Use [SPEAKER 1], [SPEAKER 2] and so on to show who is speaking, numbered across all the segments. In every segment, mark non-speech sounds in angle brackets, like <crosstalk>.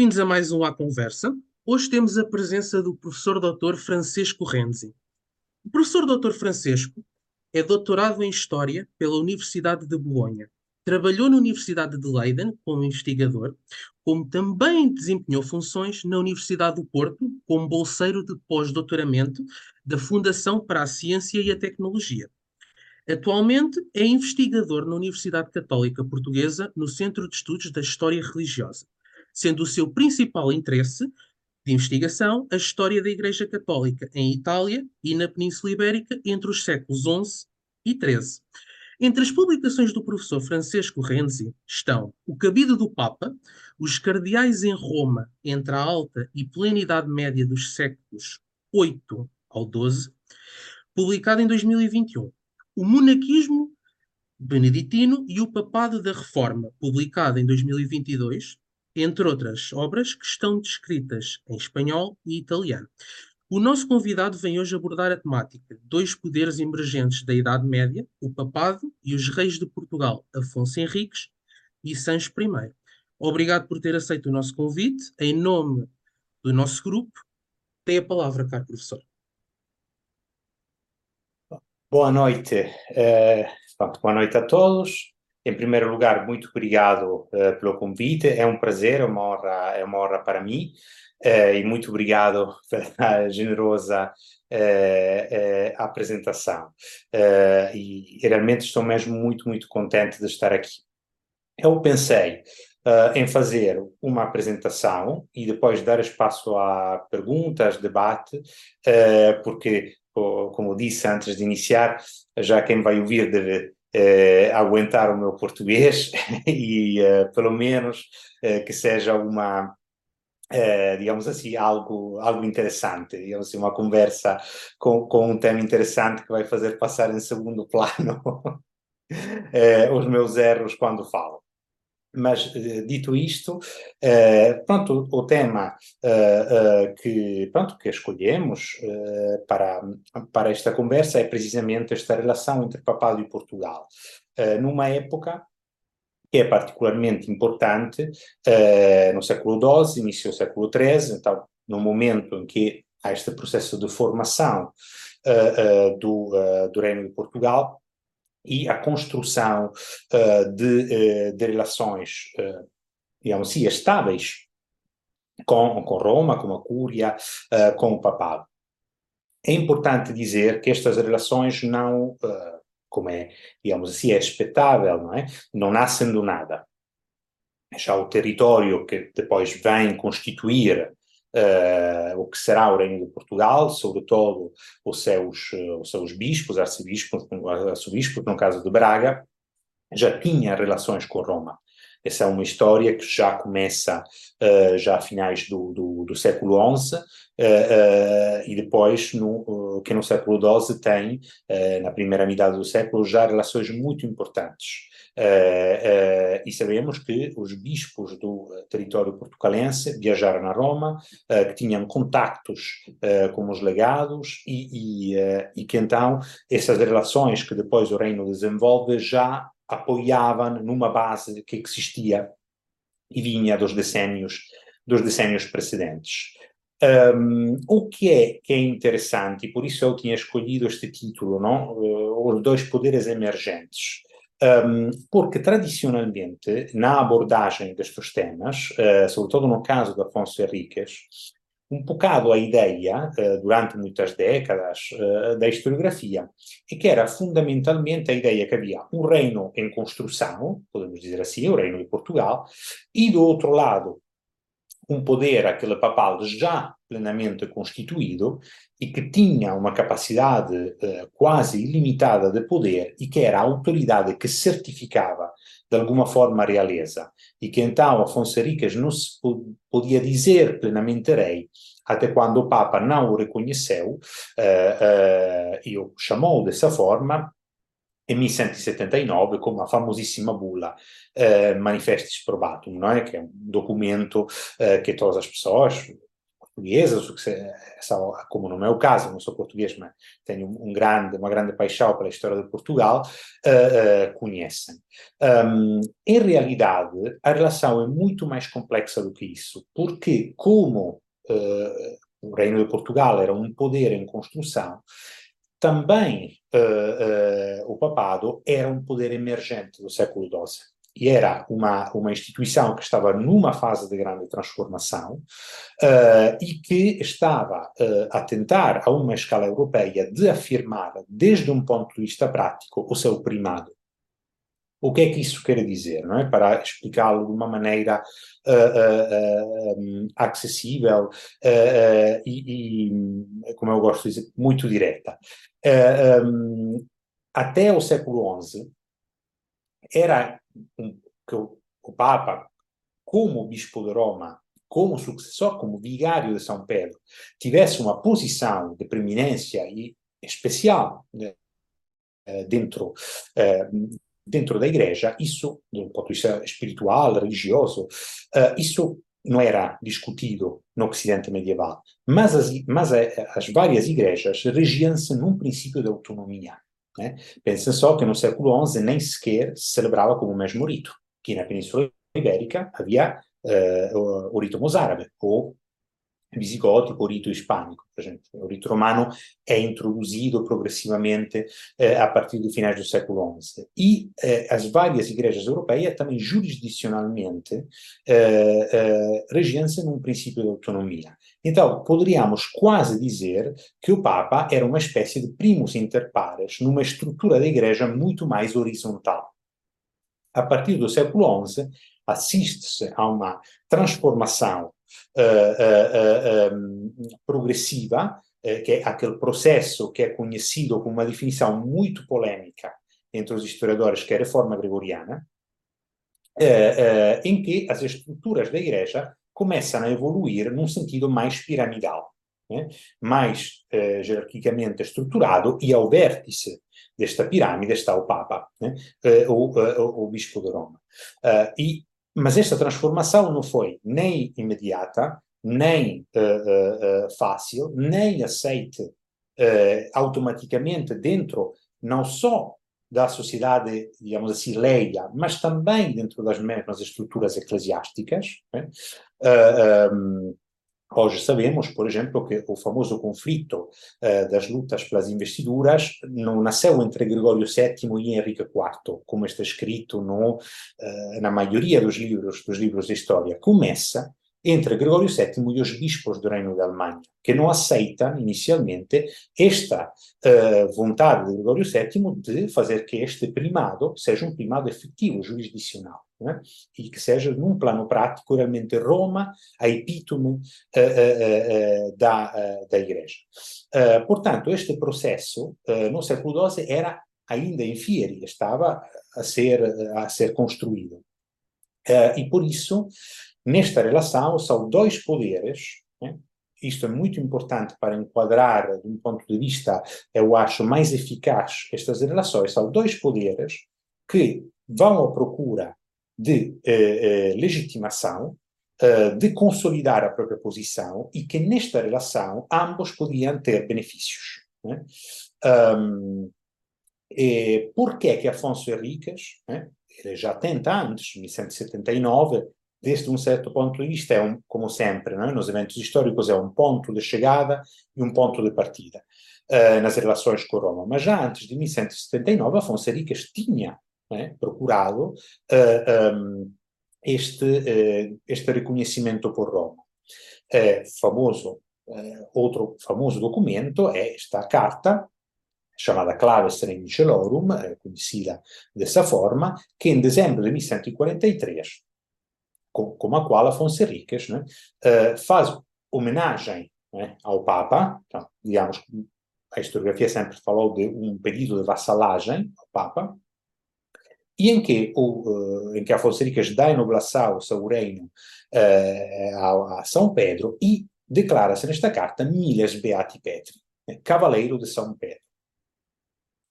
[SPEAKER 1] Bem-vindos a mais um À Conversa. Hoje temos a presença do professor Dr. Francisco Renzi. O professor Dr. Francisco é doutorado em História pela Universidade de Bolonha. Trabalhou na Universidade de Leiden como investigador, como também desempenhou funções na Universidade do Porto como bolseiro de pós-doutoramento da Fundação para a Ciência e a Tecnologia. Atualmente é investigador na Universidade Católica Portuguesa no Centro de Estudos da História Religiosa, sendo o seu principal interesse de investigação a história da Igreja Católica em Itália e na Península Ibérica entre os séculos XI e XIII. Entre as publicações do professor Francisco Renzi estão O Cabido do Papa, Os Cardeais em Roma entre a Alta e Plena Idade Média dos séculos 8 ao 12, publicado em 2021, o Monaquismo Beneditino e o Papado da Reforma, publicado em 2022, entre outras obras que estão descritas em espanhol e italiano. O nosso convidado vem hoje abordar a temática Dois poderes emergentes da Idade Média, o Papado e os reis de Portugal, Afonso Henriques e Sancho I. Obrigado por ter aceito o nosso convite. Em nome do nosso grupo, tem a palavra, caro professor.
[SPEAKER 2] Boa noite, uh, boa noite a todos. Em primeiro lugar, muito obrigado uh, pelo convite. É um prazer, é uma honra, é uma honra para mim. Uh, e muito obrigado <laughs> pela generosa apresentação. e realmente estou mesmo muito, muito contente de estar aqui. Eu pensei em fazer uma apresentação e depois dar espaço a perguntas, debate, porque como disse antes de iniciar, já quem vai ouvir deve eh, aguentar o meu português <laughs> e eh, pelo menos eh, que seja uma digamos assim algo algo interessante digamos assim, uma conversa com, com um tema interessante que vai fazer passar em segundo <laughs> plano os meus erros quando falo mas, eh, dito isto, eh, pronto, o tema eh, que, pronto, que escolhemos para, para esta conversa é precisamente esta relação entre Papado e Portugal, numa época que é particularmente importante no século XII, início do século XIII, então, no momento em que há este processo de formação do, do Reino de Portugal, e a construção uh, de, uh, de, relações, uh, digamos assim, estáveis com, com Roma, com a Cúria, com o Papado. É importante dizer que estas relações não, como é, digamos assim, é expectável, não é? Não nascem do nada. Já o território que depois vem constituir uh, o que será o Reino de Portugal, sobretudo os seus, os seus bispos, arcebispos, arcebispos, no caso de Braga, já tinha relações com Roma. Essa é uma história que já começa uh, já a finais do, do, do século XI uh, uh, e depois no, que no século XII tem, na primeira metade do século, já relações muito importantes. E sabemos que os bispos do território portucalense viajaram a Roma, que tinham contactos com os legados e, e, e, que então essas relações que depois o reino desenvolve já apoiavam numa base que existia e vinha dos decénios dos decénios precedentes. Um, o que é que é interessante, e por isso eu tinha escolhido este título, não? os dois poderes emergentes. Um, porque tradicionalmente, na abordagem destes temas, uh, sobretudo no caso de Afonso Henriques, um bocado a ideia, durante muitas décadas uh, da historiografia, é que era fundamentalmente a ideia que havia um reino em construção, podemos dizer assim, o reino de Portugal, e do outro lado um poder, aquele papal, já plenamente constituído e que tinha uma capacidade uh, quase ilimitada de poder e que era a autoridade que certificava de alguma forma a realeza. E que então Afonso Henriques não se podia dizer plenamente rei até quando o Papa não o reconheceu uh, uh, e o chamou dessa forma em 1179 com a famosissima bula eh, Manifestis Probatum, não é? que é um documento eh, que todas as pessoas, portuguesas, como no meu caso, não sou português, mas tenho grande, uma grande paixão pela história de Portugal, uh, conhecem. Um, em realidade, a relação é muito mais complexa do que isso, porque como o Reino de Portugal era um poder em construção, também o papado era um poder emergente do século XII e era uma, uma instituição que estava numa fase de grande transformação uh, e que estava uh, a tentar, a uma escala europeia, de afirmar, desde um ponto de vista prático, o seu primado. O que é que isso quer dizer? Não é? Para explicá-lo de uma maneira uh, um, acessível e, e, como eu gosto de dizer, muito direta. Um, até o século XI, era que o, o Papa, como bispo de Roma, como sucessor, como vigário de São Pedro, tivesse uma posição de preeminência e especial né, dentro eh, dentro da igreja, isso, do ponto de vista espiritual, religioso, uh, isso não era discutido no Ocidente medieval. Mas as, mas as várias igrejas regiam-se num princípio de autonomia. Né? Pensa só que no século XI nem sequer se celebrava como o mesmo rito, que na Península Ibérica havia uh, o, o rito mozárabe, ou visigótico, o rito hispânico, por exemplo. O rito romano é introduzido progressivamente eh, a partir do finais do século XI. E eh, as várias igrejas europeias também jurisdicionalmente eh, eh, regiam-se num princípio de autonomia. Então, poderíamos quase dizer que o Papa era uma espécie de primus inter pares numa estrutura da igreja muito mais horizontal. A partir do século XI, assiste-se a uma transformação progressiva, que é aquele processo que é conhecido com uma definição muito polêmica entre os historiadores, que é a reforma gregoriana, em que as estruturas da igreja começam a evoluir num sentido mais piramidal, né? mais eh, jerarquicamente estruturado, e ao vértice desta pirâmide está o Papa, né? eh, o, o, o, Bispo de Roma. Uh, e, mas esta transformação não foi nem imediata, nem uh, uh, fácil, nem aceite automaticamente dentro não só da sociedade, digamos assim, leia, mas também dentro das mesmas estruturas eclesiásticas. Né? Uh, um, hoje sabemos, por exemplo, que o famoso conflito uh, das lutas pelas investiduras não nasceu entre Gregório VII e Henrique IV, como está escrito no, uh, na maioria dos livros, dos livros de história. Começa entre Gregório VII e os bispos do Reino da Alemanha, que não aceitam inicialmente esta uh, vontade de Gregório VII de fazer que este primado seja um primado efetivo, jurisdicional, né? e que seja, num plano prático, realmente Roma a epítome uh, uh, da, da Igreja. portanto, este processo, no século XII, era ainda em fieri, estava a ser, a ser construído. E por isso, Nesta relação, são dois poderes, né? isto é muito importante para enquadrar, de um ponto de vista, eu acho, mais eficaz estas relações, são dois poderes que vão à procura de eh, eh, legitimação, eh, de consolidar a própria posição e que nesta relação ambos podiam ter benefícios. Né? Um, e por que é que Afonso Henriques, né? Já tenta antes, em 1179, desde um certo ponto de vista, é um, como sempre, é? nos eventos históricos, é um ponto de chegada e um ponto de partida uh, nas relações com Roma. Mas já antes de 1179, Afonso Henriques tinha é? procurado uh, eh, um, ehm, este, uh, este reconhecimento por Roma. famoso, outro famoso documento é esta carta chamada Claves Regicelorum, conhecida dessa forma, que em dezembro de 1143 com, com a qual Afonso Henriques né, uh, faz homenagem né, ao Papa, então, digamos, a historiografia sempre falou de um pedido de vassalagem ao Papa, e em que, o, uh, em que Afonso Henriques dá enoblação ao seu reino a, a, São Pedro e declara-se nesta carta Miles Beati Petri, né, cavaleiro de São Pedro.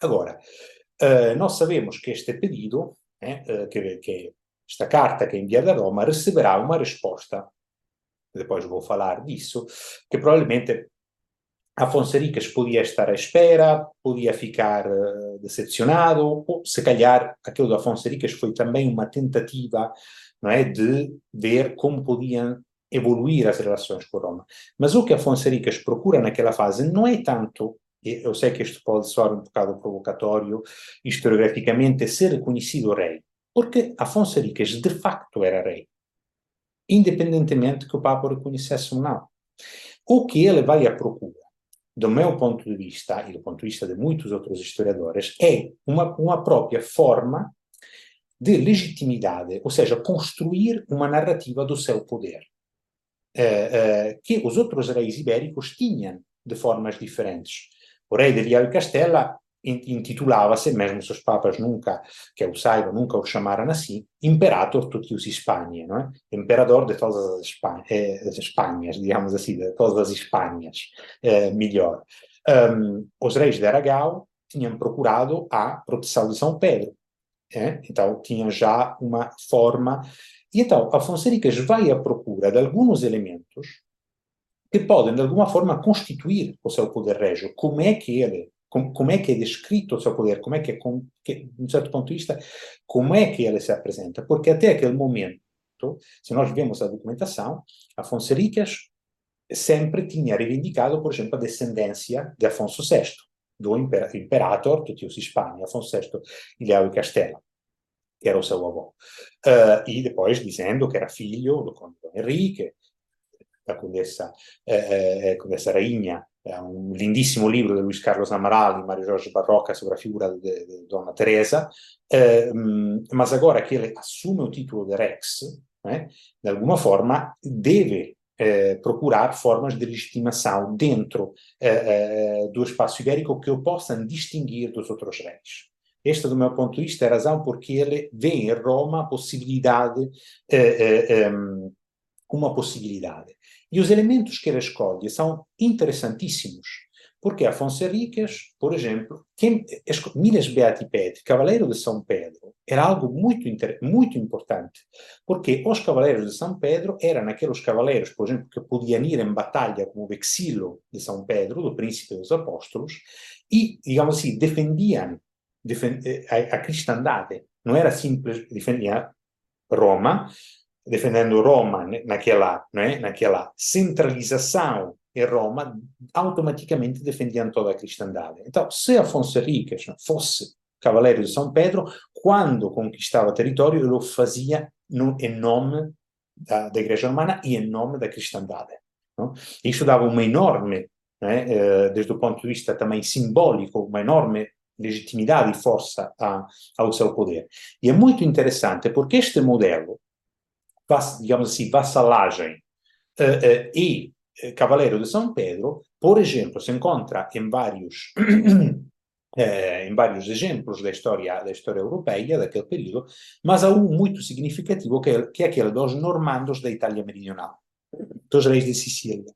[SPEAKER 2] Agora, uh, nós sabemos que este pedido, né, que, que esta carta que é enviada a Roma receberá uma resposta depois vou falar disso, que provavelmente Afonso Henriques podia estar à espera, podia ficar uh, decepcionado, ou se calhar aquilo do Afonso Henriques foi também uma tentativa não é, de ver como podiam evoluir as relações com Roma. Mas o que Afonso Henriques procura naquela fase não é tanto, eu sei que isto pode soar um bocado provocatório, historiograficamente, ser reconhecido rei, porque Afonso Henriques de facto era rei, independentemente que o Papa o reconhecesse ou não. O que ele vai à procura, do meu ponto de vista e do ponto de vista de muitos outros historiadores, é uma, uma própria forma de legitimidade, ou seja, construir uma narrativa do seu poder. Uh, uh, que os outros reis ibéricos tinham de formas diferentes. O rei de Via Castella intitulava-se, mesmo se os papas nunca, que eu saiba, nunca o chamaram assim, Imperator tutti os Hispania, não é? Imperador de todas as, Espanhas, eh, digamos assim, de todas as Espanhas, eh, melhor. Um, os reis de Aragão tinham procurado a proteção de São Pedro, é? então tinham já uma forma. E então, Afonso Henriques vai à procura de alguns elementos que podem, de alguma forma, constituir o seu poder régio. Como é que ele com, como é que é descrito o seu poder, como é que, é, com, que, de um certo ponto de vista, como é que ele se apresenta. Porque até aquele momento, se nós vemos a documentação, Afonso Henriques sempre tinha reivindicado, por exemplo, a descendência de Afonso VI, do imper Imperator Hispani, Afonso VI Ilhéu e Castela, que era o seu avô. Uh, e depois dizendo que era filho do conde Henrique, da condessa, eh, eh, condessa rainha é um lindíssimo livro de Luís Carlos Amaral e Mário Jorge Barroca sobre a figura de Dona Teresa, eh, mas agora que ele assume o título de Rex, né, de alguma forma deve eh, procurar formas de legitimação dentro eh, do espaço ibérico que o possam distinguir dos outros reis. Esta, do meu ponto de vista, é a razão porque ele vê em Roma a possibilidade, uma possibilidade. E os elementos que ele escolhe são interessantíssimos, porque Afonso Henriques, por exemplo, quem, Miles Beatipede, Cavaleiro de São Pedro, era algo muito, muito importante, porque os Cavaleiros de São Pedro eram aqueles cavaleiros, por exemplo, que podiam ir em batalha como o Vexilo de São Pedro, do Príncipe dos Apóstolos, e, digamos assim, defendiam defend, eh, a, a cristandade. Não era simples, defendia Roma, defendendo Roma naquela, né, naquela centralização em Roma, automaticamente defendiam toda a cristandade. Então, se Afonso Henriques fosse cavaleiro de São Pedro, quando conquistava território, ele o fazia no, em nome da, da Igreja Romana e em nome da cristandade. Não? Isso dava uma enorme, né, desde o ponto de vista também simbólico, uma enorme legitimidade e força a, ao seu poder. E é muito interessante porque este modelo digamos assim, vassalagem uh, uh, e uh, Cavaleiro de São Pedro, por exemplo, se encontra em vários <clears throat> em vários exemplos da história da história europeia daquele período, mas há um muito significativo que é, que é aquele dos normandos da Itália meridional, dos reis de Sicília.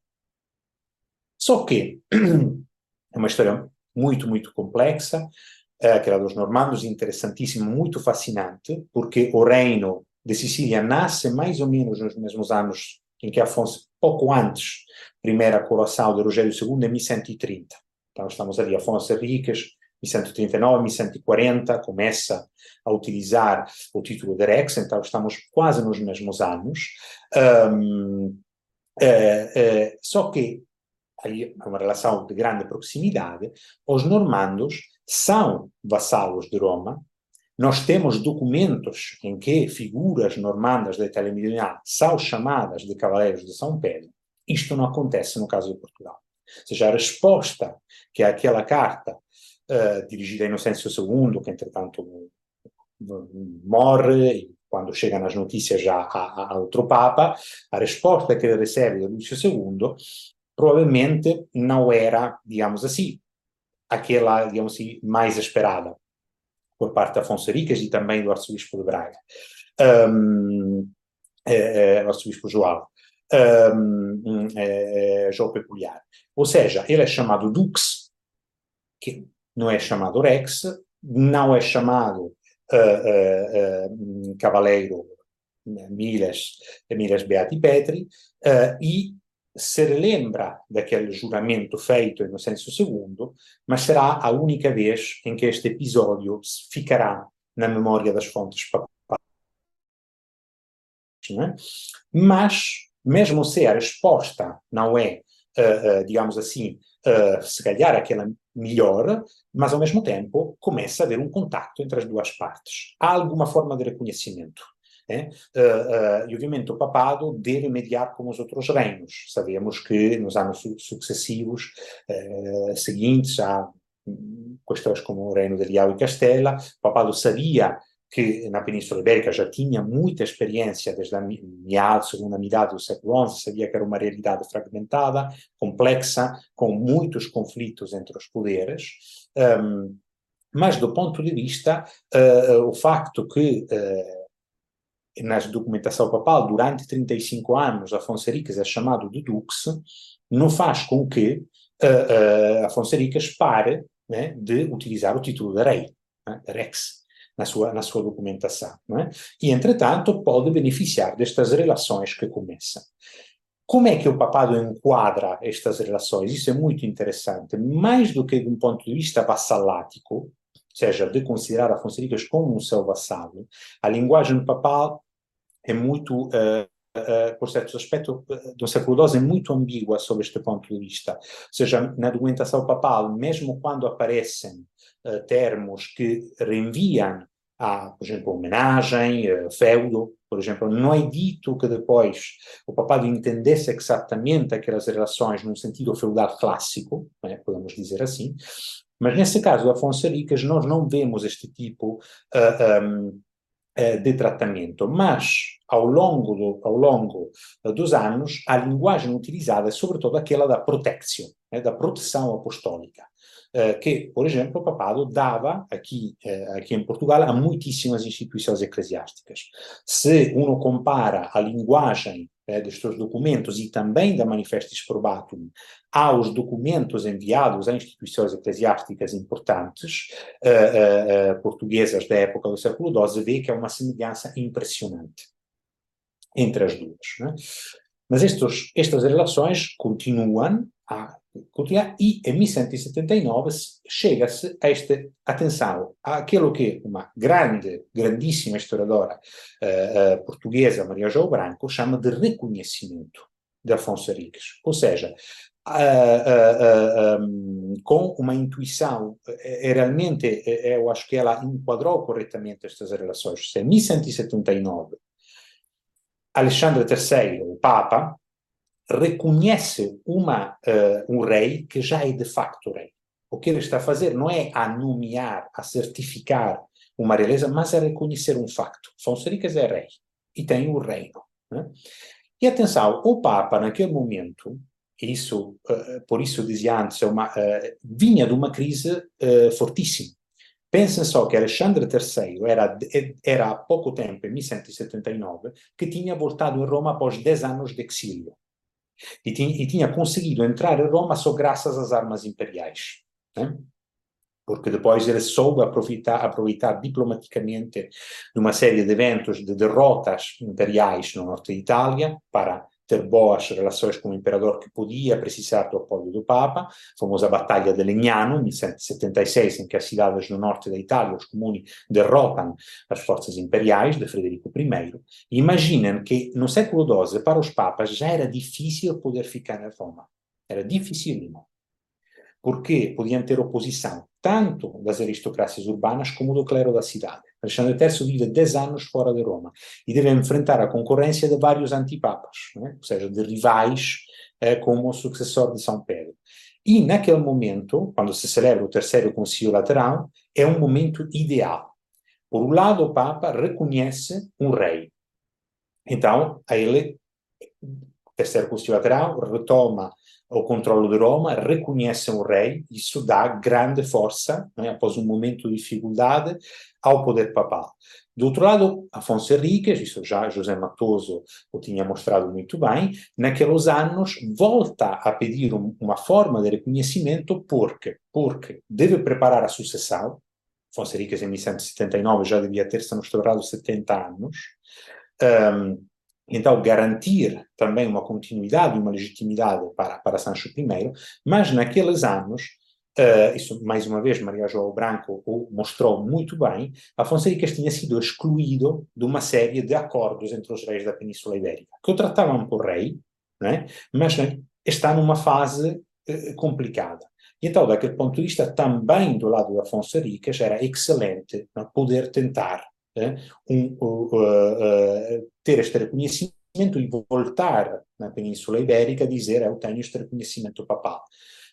[SPEAKER 2] Só que <clears throat> é uma história muito, muito complexa, aquela dos normandos, interessantíssima, muito fascinante, porque o reino de Sicília nasce mais ou menos nos mesmos anos em que Afonso, pouco antes, primeira coroação de Rogério II, em 1130. Então estamos ali, Afonso Henriques, 1139, 1140, começa a utilizar o título de Rex, então estamos quase nos mesmos anos. Um, é, é, só que aí é uma relação de grande proximidade, os normandos são vassalos de Roma, nós temos documentos em que figuras normandas da Itália Meridional são chamadas de cavaleiros de São Pedro. Isto não acontece no caso de Portugal. Ou seja, a resposta que é aquela carta uh, dirigida a Inocêncio II, que entretanto morre, e quando chegam as notícias já a, a outro Papa, a resposta que ele recebe de Lúcio II provavelmente não era, digamos assim, aquela, digamos assim, mais esperada por parte de Afonso Henriques e também do arcebispo de Braga, um, é, é, arcebispo João, um, é, João Peculiar. Ou seja, ele é chamado Dux, que não é chamado Rex, não é chamado uh, uh, uh, Cavaleiro Miles, Miles Beati Petri, e se relembra daquele juramento feito no senso segundo, mas será a única vez em que este episódio ficará na memória das fontes papais. É? Mas, mesmo se a resposta não é, uh, uh, digamos assim, uh, se calhar aquela melhor, mas ao mesmo tempo começa a haver um contato entre as duas partes. Há alguma forma de reconhecimento. Uh, uh, e obviamente o papado deve mediar com os outros reinos. Sabemos que nos anos su sucessivos uh, seguintes há questões como o reino de Liao e Castela, o papado sabia que na Península Ibérica já tinha muita experiência desde a meada, segunda metade do século XI, sabia que era uma realidade fragmentada, complexa, com muitos conflitos entre os poderes, um, mas do ponto de vista, o facto que na documentação papal, durante 35 anos, Afonso Henriques é chamado de Dux, não faz com que uh, uh, Afonso Henriques pare né, de utilizar o título de rei, né, Rex, na sua, na sua documentação. Né? E, entretanto, pode beneficiar destas relações que começam. Como é que o papado enquadra estas relações? Isso é muito interessante. Mais do que de um ponto de vista vassalático, seja, de considerar Afonso Henriques como um seu vassalo, a linguagem papal é muito, uh, uh, por certos aspectos, do século XII, é muito ambígua sobre este ponto de vista. Ou seja, na documentação papal, mesmo quando aparecem uh, termos que reenviam a, por exemplo, homenagem, feudo, por exemplo, não é dito que depois o papado entendesse exatamente aquelas relações num sentido feudal clássico, né, podemos dizer assim, mas nesse caso, Afonso Henriques, nós não vemos este tipo uh, um, eh, de tratamento, mas ao longo, do, ao longo dos anos a linguagem utilizada é sobretudo aquela da proteção, né, da proteção apostólica, uh, que, por exemplo, o papado dava aqui, aqui em Portugal a muitíssimas instituições eclesiásticas. Se uno compara a linguagem eh, destes documentos e também da Manifestis Probatum aos documentos enviados a instituições eclesiásticas importantes uh, uh, portuguesas da época do século XII, vê que há uma semelhança impressionante entre as duas. Né? Mas estes, estas relações continuam a continuar e em 1179 chega-se a esta atenção àquilo que uma grande, grandíssima historiadora uh, uh, portuguesa, Maria João Branco, chama de reconhecimento de Afonso Henriques. Ou seja, uh, um, com uma intuição, é, realmente, eu acho que ela enquadrou corretamente estas relações. Em 1179, Alexandre III, o Papa, reconhece uma, uh, um rei que já é de facto rei. O que ele está a fazer não é a nomear, a certificar uma realeza, mas a reconhecer um facto. Afonso Henriques é rei e tem o reino. Né? E atenção, o Papa, naquele momento, isso, uh, por isso dizia antes, é uma, uh, vinha de uma crise fortíssima. Pensem só que Alexandre III era, era há pouco tempo, em 1179, que tinha voltado em Roma após 10 anos de exílio. E tinha, e tinha conseguido entrar em Roma só graças às armas imperiais. Né? Porque depois ele soube aproveitar, aproveitar diplomaticamente uma série de eventos de derrotas imperiais no norte de Itália para ter boas relações com o imperador que podia precisar do apoio do Papa, famosa Batalha de Legnano, 1176, em que as cidades no norte da Itália, os comuni, derrotam as forças imperiais de Frederico I. Imaginem que no século XII, para os papas, já era difícil poder ficar em Roma. Era dificílimo. Porque podiam ter oposição tanto das aristocracias urbanas como do clero da cidade. Alexandre III vive 10 anos fora de Roma e deve enfrentar a concorrência de vários antipapas, né? ou seja, de rivais eh, como o sucessor de São Pedro. E naquele momento, quando se celebra o terceiro concílio lateral, é um momento ideal. Por um lado, o Papa reconhece um rei. Então, ele, terceiro concílio lateral, retoma o controle de Roma, reconhece um rei, isso dá grande força, né, após um momento de dificuldade, ao poder papal. Do outro lado, Afonso Henriques, isso já José Matoso o tinha mostrado muito bem, naqueles anos volta a pedir um, uma forma de reconhecimento porque, porque deve preparar a sucessão, Afonso Henriques em 1179 já devia ter se mostrado 70 anos, Um, então, garantir também uma continuidade e uma legitimidade para, para Sancho I, mas naqueles anos, uh, isso mais uma vez Maria João Branco o mostrou muito bem, Afonso Henriques tinha sido excluído de uma série de acordos entre os reis da Península Ibérica, que o tratavam por rei, né? mas né, está numa fase uh, complicada. Então, daquele ponto de vista, também do lado de Afonso Henriques era excelente né, poder tentar um, uh, ter este reconhecimento e voltar na Península Ibérica a dizer eu tenho este reconhecimento papal.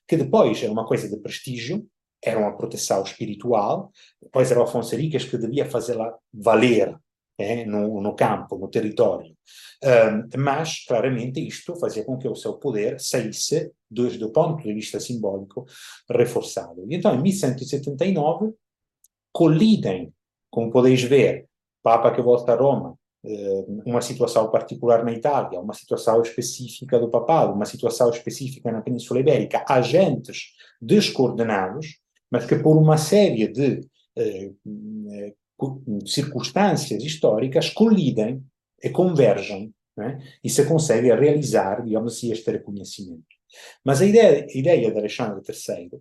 [SPEAKER 2] Que depois era uma coisa de prestígio, era uma proteção espiritual, depois era o Afonso Henriques que devia fazê-la valer é, no, no, campo, no território. Um, mas, claramente, isto fazia com que o seu poder saísse, desde o ponto de vista simbólico, reforçado. E então, em 1179, colidem como podeis ver, Papa que volta a Roma, eh, uma situação particular na Itália, uma situação específica do papado, uma situação específica na Península Ibérica, agentes descoordenados, mas que por uma série de eh, eh circunstâncias históricas colidem e convergem, né? e se consegue realizar, digamos assim, este reconhecimento. Mas a ideia, a ideia de Alexandre III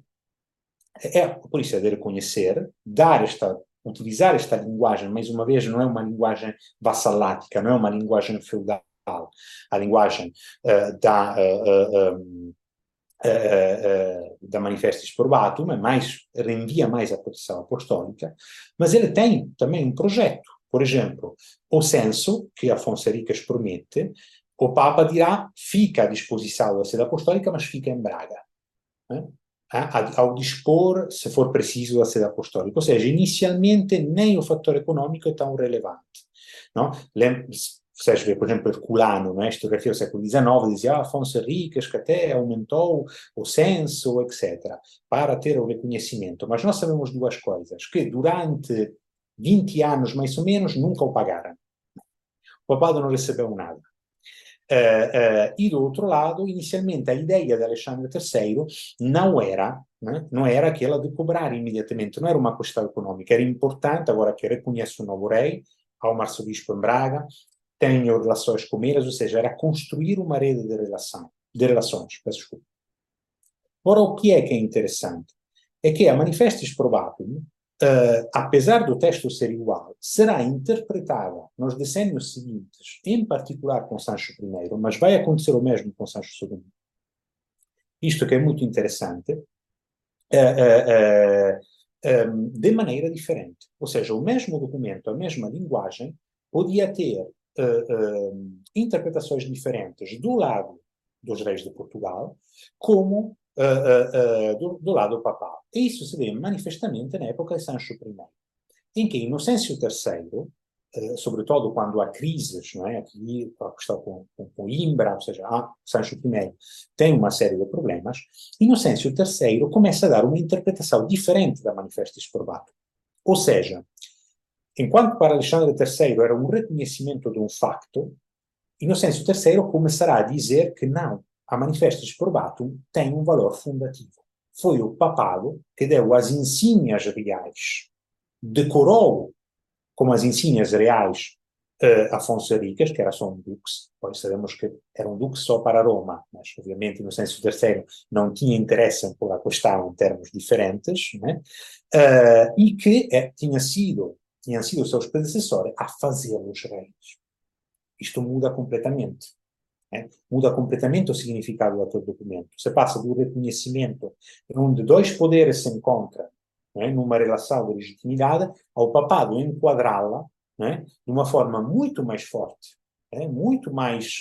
[SPEAKER 2] é, por isso, é de reconhecer, dar esta utilizar esta linguagem, mais uma vez, não é uma linguagem vassalática, não é uma linguagem feudal. A linguagem uh, da, uh, uh, da Manifestis Probatum é mais, reenvia mais à proteção apostólica, mas ele tem também um projeto. Por exemplo, o censo, que Afonso Henriques promete, o Papa dirá, fica à disposição da sede apostólica, mas fica em Braga. Né? Ao dispor, se for preciso, da sede apostólica. Ou seja, inicialmente nem o fator econômico é tão relevante. Não? Vocês vê, por exemplo, Herculano, não é? historiografia do século XIX, dizia ah, Afonso Henriques que até aumentou o censo, etc., para ter o reconhecimento. Mas nós sabemos duas coisas, que durante 20 anos, mais ou menos, nunca o pagaram. O papado não recebeu nada. Uh, uh, e lado, inicialmente a ideia de Alexandre III não era, né, era aquela de cobrar imediatamente, não era uma questão econômica, era importante, agora que reconhece o novo rei, ao arcebispo em Braga, tenho relações com eles, ou seja, era construir uma rede de, relação, de relações. Peço. Ora, o que é que é interessante? É que a Manifestis Probatum uh, apesar do texto ser igual, será interpretada nos decênios seguintes, em particular com Sancho I, mas vai acontecer o mesmo com Sancho II. Isto que é muito interessante, uh, uh, um, de maneira diferente. Ou seja, o mesmo documento, a mesma linguagem, podia ter interpretações diferentes do lado dos reis de Portugal, como uh, do, do, lado papal. E isso se vê manifestamente na época de Sancho I, em que Inocêncio III, sobretudo quando há crises, não é? aqui a questão com, com, com Imbra, ou seja, ah, Sancho I tem uma série de problemas, Inocêncio III começa a dar uma interpretação diferente da Manifestis Probatum. Ou seja, enquanto para Alexandre III era um reconhecimento de um facto, Inocêncio III começará a dizer que não, a Manifestus Probatum tem um valor fundativo. Foi o papado que deu as insígnias reais, decorou como as insígnias reais uh, Afonso Henriques, que era só um duque, pois sabemos que era um duque só para Roma, mas obviamente no senso terceiro não tinha interesse em pôr a questão em termos diferentes, né? uh, e que é, tinha sido, tinham sido seus predecessores a fazê-los reis. Isto muda completamente. É? Muda completamente o significado daquele documento. Você passa do reconhecimento onde dois poderes se encontram é? numa relação de legitimidade ao papado enquadrá-la é? de uma forma muito mais forte, é? muito mais,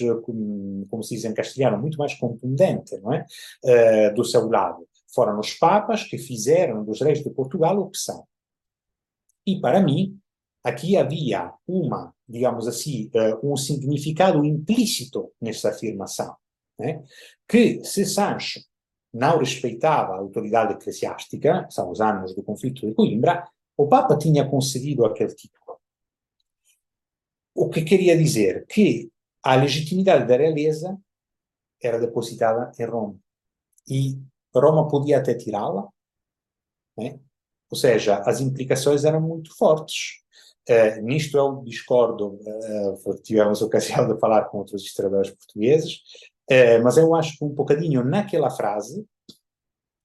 [SPEAKER 2] como se diz em castelhano, muito mais contundente não é? Uh, do seu lado. Foram os papas que fizeram dos reis de Portugal o que são. E para mim, aqui havia uma digamos assim, uh, um significado implícito nessa afirmação, né? que se Sancho não respeitava a autoridade eclesiástica, são os anos do conflito de Coimbra, o Papa tinha concedido aquele título. O que queria dizer que a legitimidade da realeza era depositada em Roma. E Roma podia até tirá-la, né? ou seja, as implicações eram muito fortes Uh, nisto eu discordo, uh, tivemos ocasião de falar com outros historiadores portugueses, uh, mas eu acho que um bocadinho naquela frase,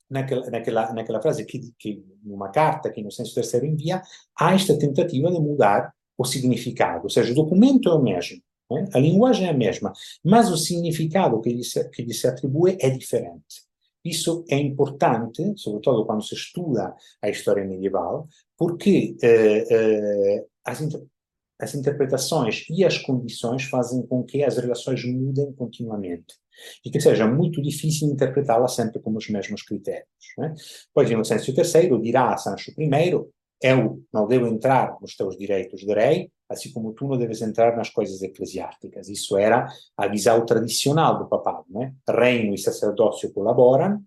[SPEAKER 2] naquela, naquela, naquela frase que, que numa carta que no senso terceiro envia, há esta tentativa de mudar o significado, ou seja, o documento é o mesmo, né? a linguagem é a mesma, mas o significado que lhe, se, que lhe se atribui é diferente. Isso é importante, sobretudo quando se estuda a história medieval, porque eh, eh, as, inter as interpretações e as condições fazem com que as relações mudem continuamente e que seja muito difícil interpretá-las sempre com os mesmos critérios. Né? Pois, Inocêncio III dirá a Sancho I eu não devo entrar nos teus direitos de rei, assim como tu não deves entrar nas coisas eclesiásticas. Isso era a visão tradicional do papado. Né? Reino e sacerdócio colaboram,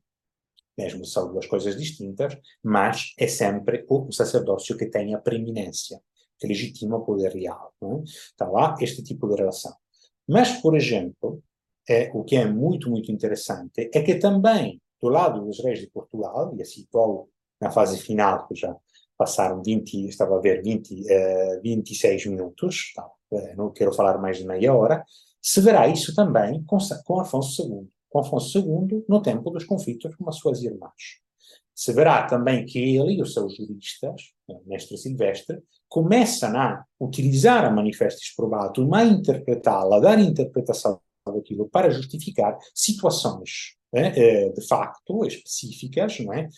[SPEAKER 2] mesmo são duas coisas distintas, mas é sempre o sacerdócio que tem a preeminência, que legitima o poder real. Né? Então há este tipo de relação. Mas, por exemplo, é, o que é muito, muito interessante é que também, do lado dos reis de Portugal, e assim vou na fase final, que já passaram 20, estava a ver 20, uh, 26 minutos, tá, uh, não quero falar mais de meia hora, se verá isso também com, com Afonso II. Com Afonso II, no tempo dos conflitos com as suas irmãs. Se verá também que ele e os seus juristas, mestre Silvestre, começam a utilizar a Manifestis Probatum, a interpretá-la, a dar interpretação daquilo para justificar situações né, de facto específicas não é?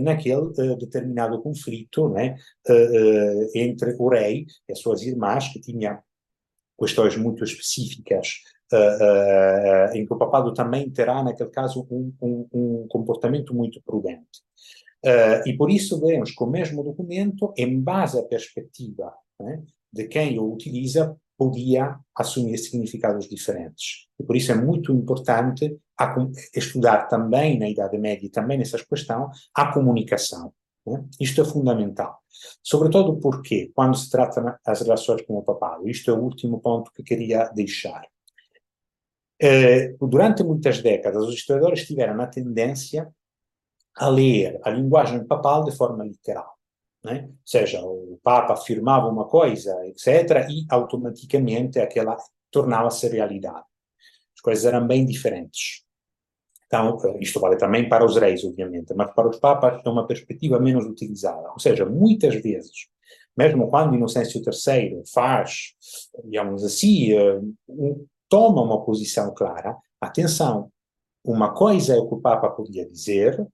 [SPEAKER 2] naquele determinado conflito não é? entre o rei e as suas irmãs, que tinha questões muito específicas em que o papado também terá, naquele caso, um, um, um comportamento muito prudente. E por isso vemos que o mesmo documento, em base à perspectiva né, de quem o utiliza, podia assumir significados diferentes. E por isso é muito importante a, estudar também na Idade Média e também nessas questões a comunicação. Né? Isto é fundamental. Sobretudo porque, quando se trata as relações com o papado, isto é o último ponto que queria deixar. Eh, durante muitas décadas, os historiadores tiveram a tendência a ler a linguagem papal de forma literal. Né? Ou seja, o Papa afirmava uma coisa, etc., e automaticamente aquela tornava-se realidade. As coisas eram bem diferentes. Então, isto vale também para os reis, obviamente, mas para os papas é uma perspectiva menos utilizada. Ou seja, muitas vezes, mesmo quando Inocêncio III faz, digamos assim, eh, toma uma posição clara, atenção, uma coisa é o que o Papa podia dizer,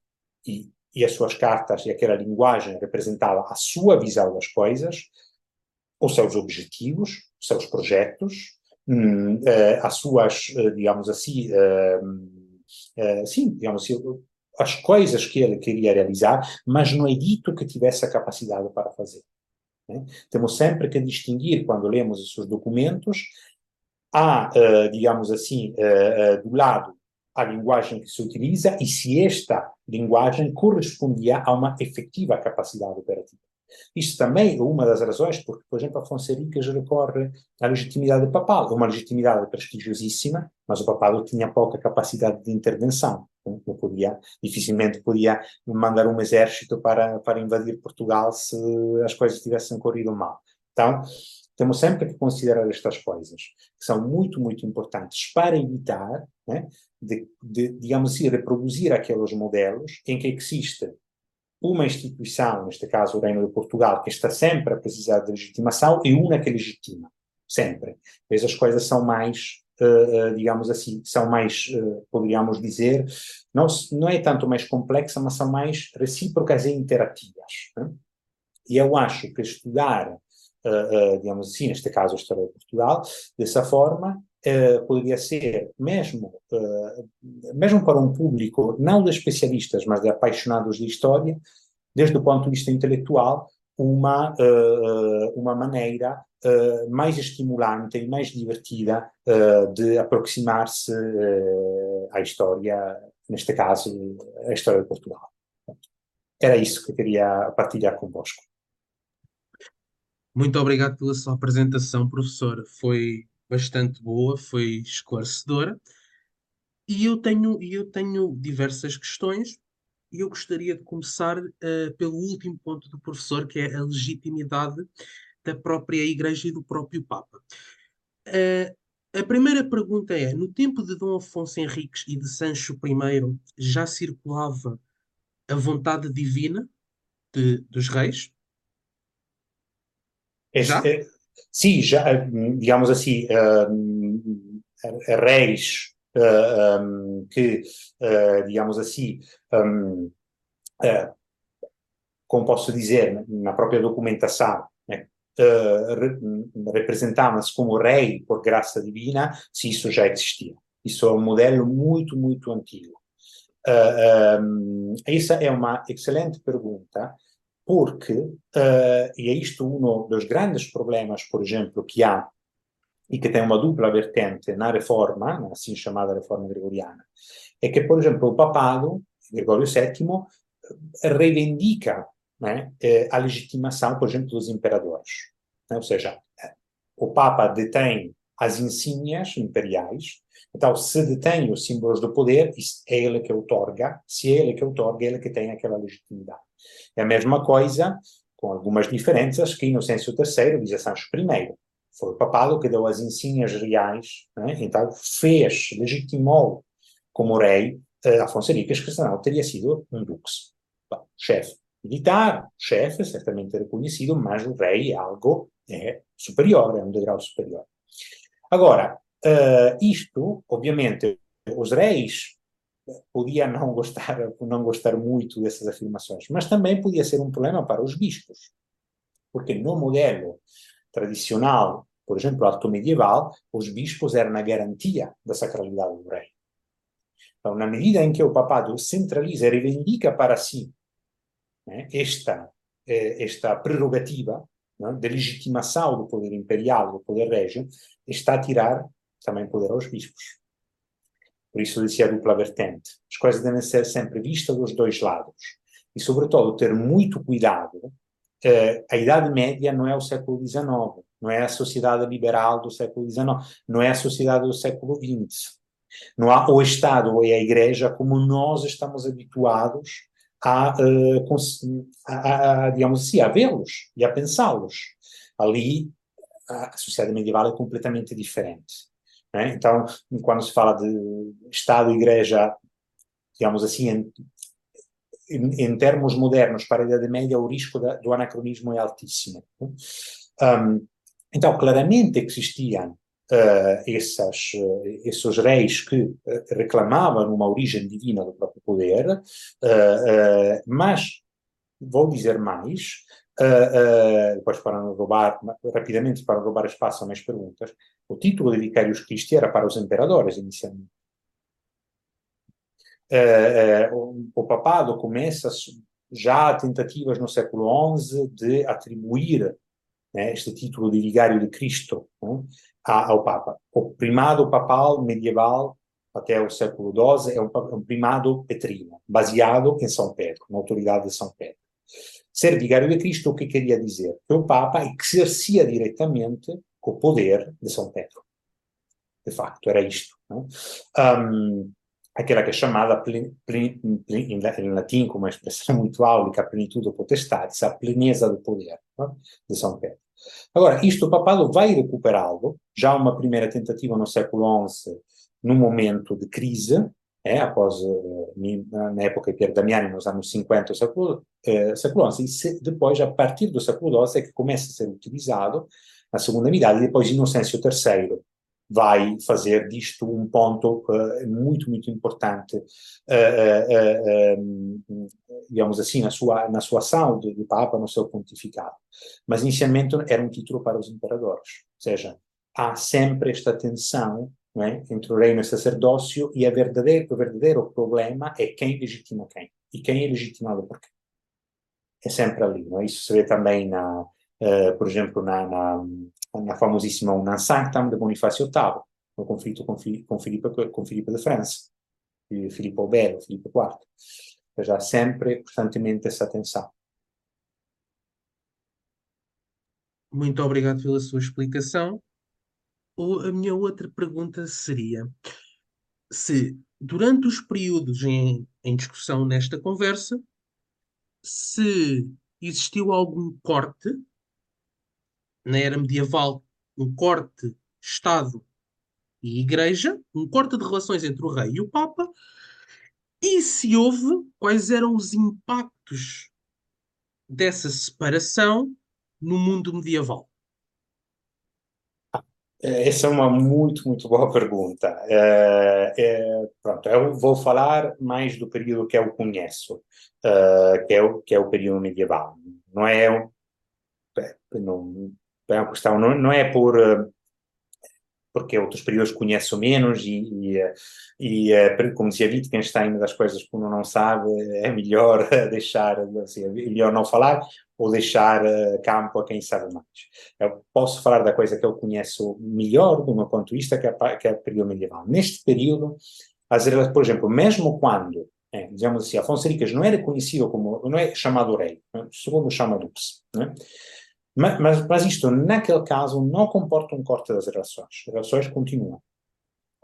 [SPEAKER 2] e e as suas cartas e aquela linguagem representava a sua visão das coisas, os seus objetivos, os seus projetos, hum, uh, as suas, uh, digamos assim, uh, sim, digamos assim, as coisas que ele queria realizar, mas não é dito que tivesse a capacidade para fazer. Né? Temos sempre que distinguir, quando lemos esses documentos, há, digamos assim, do lado a linguagem que se utiliza e se esta linguagem correspondia a uma efetiva capacidade operativa. Isso também é uma das razões porque, por exemplo, Afonso Henriques recorre à legitimidade papal. Uma legitimidade prestigiosíssima, mas o papado tinha pouca capacidade de intervenção. Não podia, dificilmente podia mandar um exército para, para invadir Portugal se as coisas tivessem corrido mal. Então, temos sempre que considerar estas coisas, que são muito, muito importantes para evitar né, de, de, digamos assim, reproduzir aqueles modelos em que existe uma instituição, neste caso o Reino de Portugal, que está sempre a precisar de legitimação e uma que legitima, sempre. Pois as coisas são mais, uh, digamos assim, são mais, uh, poderíamos dizer, não, não é tanto mais complexa, mas são mais recíprocas e interativas. Né? E eu acho que estudar, uh, digamos assim, neste caso a história de Portugal, dessa forma, Uh, poderia ser, mesmo, uh, mesmo para um público não de especialistas, mas de apaixonados de história, desde o ponto de vista intelectual, uma, uh, uma maneira mais estimulante e mais divertida de aproximar-se à história, neste caso, à história de Portugal. Era isso que eu queria partilhar convosco.
[SPEAKER 1] Muito obrigado pela sua apresentação, professor. Foi bastante boa, foi esclarecedora. E eu tenho, eu tenho diversas questões e eu gostaria de começar uh, pelo último ponto do professor, que é a legitimidade da própria Igreja e do próprio Papa. Uh, a primeira pergunta é: no tempo de Dom Afonso Henriques e de Sancho I, já circulava a vontade divina de, dos reis?
[SPEAKER 2] Já? É, sim, já, digamos assim, uh, uh, eh, um, que, uh, digamos assim, um, como posso dizer, na própria documentação, né, representavam-se como rei por graça divina, se isso já existia. Isso é um modelo muito, muito antigo. Um, essa é uma excelente pergunta, porque, uh, e é isto um dos grandes problemas, por exemplo, que há e que tem uma dupla vertente na reforma, na assim chamada reforma gregoriana, é que, por exemplo, o papado, Gregorio VII, reivindica né, eh, a legitimação, por exemplo, dos imperadores. Né? Ou seja, o Papa detém as insígnias imperiais, então, se detém os símbolos do poder, é ele que outorga, se é ele que outorga, é ele que tem aquela legitimidade. É a mesma coisa, com algumas diferenças, que Inocêncio III diz a Sancho I. Foi o papado que deu as insígnias reais, né? então fez, legitimou como rei uh, Afonso Henriques, que senão teria sido um dux. chefe militar, chefe, certamente reconhecido, mas o rei é algo é superior, é um degrau superior. Agora, uh, isto, obviamente, os reis podia não gostar, não gostar muito dessas afirmações, mas também podia ser um problema para os bispos, porque no modelo tradicional, por exemplo, alto medieval, os bispos eram a garantia da sacralidade do rei. Então, na medida em que o papado centraliza e reivindica para si né, esta, eh, esta prerrogativa né, de legitimação do poder imperial, do poder régio, está a tirar também poder aos bispos. Por isso dizia a dupla vertente. As coisas devem ser sempre vistas dos dois lados. E, sobretudo, ter muito cuidado. Uh, a Idade Média não é o século XIX, não é a sociedade liberal do século XIX, não é a sociedade do século XX. Não há o Estado ou a Igreja como nós estamos habituados a, uh, a, a digamos assim, a vê-los e a pensá-los. Ali, a sociedade medieval é completamente diferente. Né? Então, quando se fala de Estado e Igreja, digamos assim, em, em, em, termos modernos para a Idade Média, o risco da, do anacronismo é altíssimo. Um, então, claramente existiam uh, essas, uh, esses reis que uh, reclamavam uma origem divina do próprio poder, mas, vou dizer mais, Uh, uh, depois para não roubar, rapidamente para roubar espaço a mais perguntas, o título de Vicarius Christi era para os imperadores inicialmente. Uh, o, papado começa já tentativas no século XI de atribuir né, este título de Vigário de Cristo né, ao Papa. O primado papal medieval até o século XII é um, um primado petrino, baseado em São Pedro, na autoridade de São Pedro. Ser vigário de Cristo, o que queria dizer? Que o Papa exercia diretamente o poder de São Pedro. De facto, era isto. Um, aquela que é chamada, plen, plen, plen, em latim, com uma expressão muito áulica, plenitude potestade, a pleneza do poder não? de São Pedro. Agora, isto o papado vai recuperá-lo, já uma primeira tentativa no século XI, num momento de crise, é, após, eh, na época de Pier Damiani, nos anos 50 do século, eh, século XI, e depois, a partir do século XII, é que começa a ser utilizado na segunda metade, e depois Inocêncio III vai fazer disto um ponto uh, muito, muito importante, uh, uh, digamos assim, na sua, na sua ação de, de, Papa, no seu pontificado. Mas, inicialmente, era um título para os imperadores, ou seja, há sempre esta tensão né, entre o reino e o sacerdócio, e verdadeiro, o verdadeiro problema é quem legitima quem, e quem é legitimado por quem. É sempre ali, não é? Isso se vê também, na, uh, por exemplo, na, na, na famosíssima Unam Sanctam de Bonifácio VIII, no conflito com, com, Filipe, com Filipe de França, Filipe o Belo, Filipe IV. Já há sempre, constantemente, essa tensão.
[SPEAKER 1] Muito obrigado pela sua explicação. A minha outra pergunta seria: se durante os períodos em, em discussão nesta conversa, se existiu algum corte na era medieval, um corte Estado e Igreja, um corte de relações entre o rei e o Papa, e se houve, quais eram os impactos dessa separação no mundo medieval?
[SPEAKER 2] Eh, essa é uma muito, muito boa pergunta. É, é, pronto, eu vou falar mais do período que eu conheço, uh, que, é o, que é o período medieval. Não é, não, é uma questão, não, não é por porque outros períodos conheço menos e, e, e, eh, como dizia Wittgenstein, das coisas que uno não sabe é melhor <laughs> deixar, assim, é melhor não falar ou deixar eh, campo a quem sabe mais. Eu posso falar da coisa que eu conheço melhor, do meu ponto de vista, que é, que é o período medieval. Neste período, as por exemplo, mesmo quando, é, digamos assim, Afonso Henriques não era conhecido como, não é chamado rei, segundo chama Dux, né? Mas, mas, mas, isto, naquele caso, não comporta um corte das relações. As relações continuam.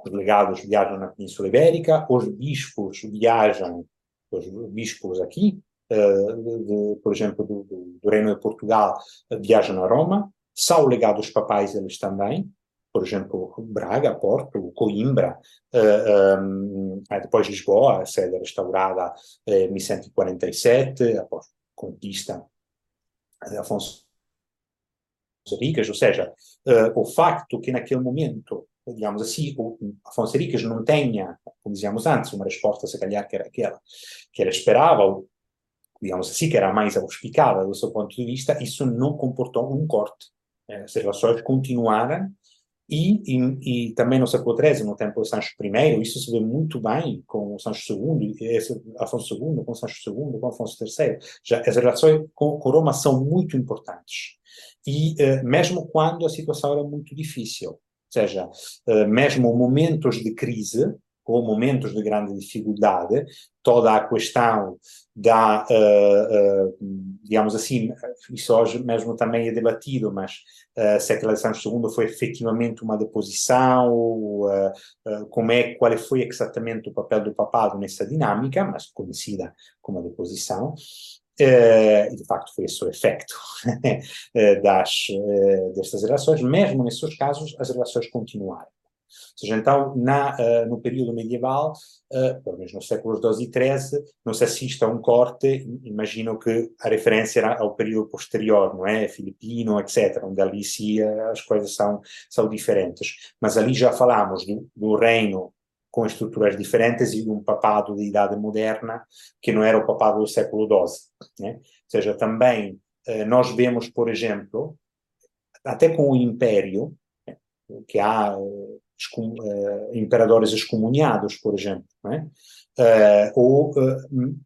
[SPEAKER 2] Os legados viajam na Península Ibérica, os bispos viajam, os bispos aqui, uh, de, por exemplo, do, do, do, Reino de Portugal, uh, viajam a Roma. São legados papais eles também, por exemplo, Braga, Porto, Coimbra, uh, um, depois Lisboa, a sede restaurada em 1147, após conquista de Afonso Henriques, ou seja, o facto que naquele momento, digamos assim, o Afonso Henriques não tenha, como dizíamos antes, uma resposta se calhar que era aquela que ele esperava, ou digamos assim, que era mais auspicada do seu ponto de vista, isso não comportou um corte. Eh, as relações continuaram e, e, e, também no século XIII, no tempo de Sancho I, isso se vê muito bem com Sancho II, Afonso II, com Sancho II, com Afonso III. Já, as relações com, com Roma são muito importantes e uh, mesmo quando a situação era muito difícil, ou seja, uh, mesmo momentos de crise ou momentos de grande dificuldade, toda a questão da, uh, digamos assim, isso hoje mesmo também é debatido, mas se aquela Santos II foi efetivamente uma deposição, como é, qual foi exatamente o papel do papado nessa dinâmica, mas conhecida como deposição, Uh, e de facto foi esse o efeito uh, <laughs> das, uh, destas relações, mesmo nesses casos as relações continuaram. Ou seja, então, na, no período medieval, pelo menos nos séculos XII e XIII, não se assiste a um corte, imagino que a referência era ao período posterior, não é? Filipino, etc., onde ali sim as coisas são, são diferentes. Mas ali já falamos do, do reino com estruturas diferentes e um papado de idade moderna que não era o papado do século XII. Né? Ou seja, também eh, nós vemos, por exemplo, até com o Império, né, que há eh, imperadores excomunhados, por exemplo, né? Uh, ou, uh,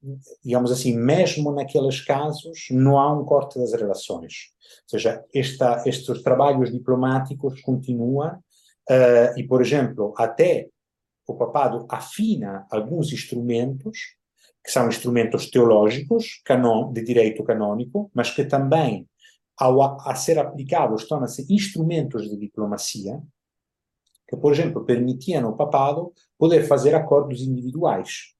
[SPEAKER 2] digamos assim, mesmo naqueles casos, não há um corte das relações. Ou seja, esta, estes trabalhos diplomáticos continuam uh, e, por exemplo, até o papado afina alguns instrumentos, que são instrumentos teológicos, de direito canônico, mas que também, ao a, a ser aplicados, tornam-se instrumentos de diplomacia, que, por exemplo, permitiam ao papado poder fazer acordos individuais.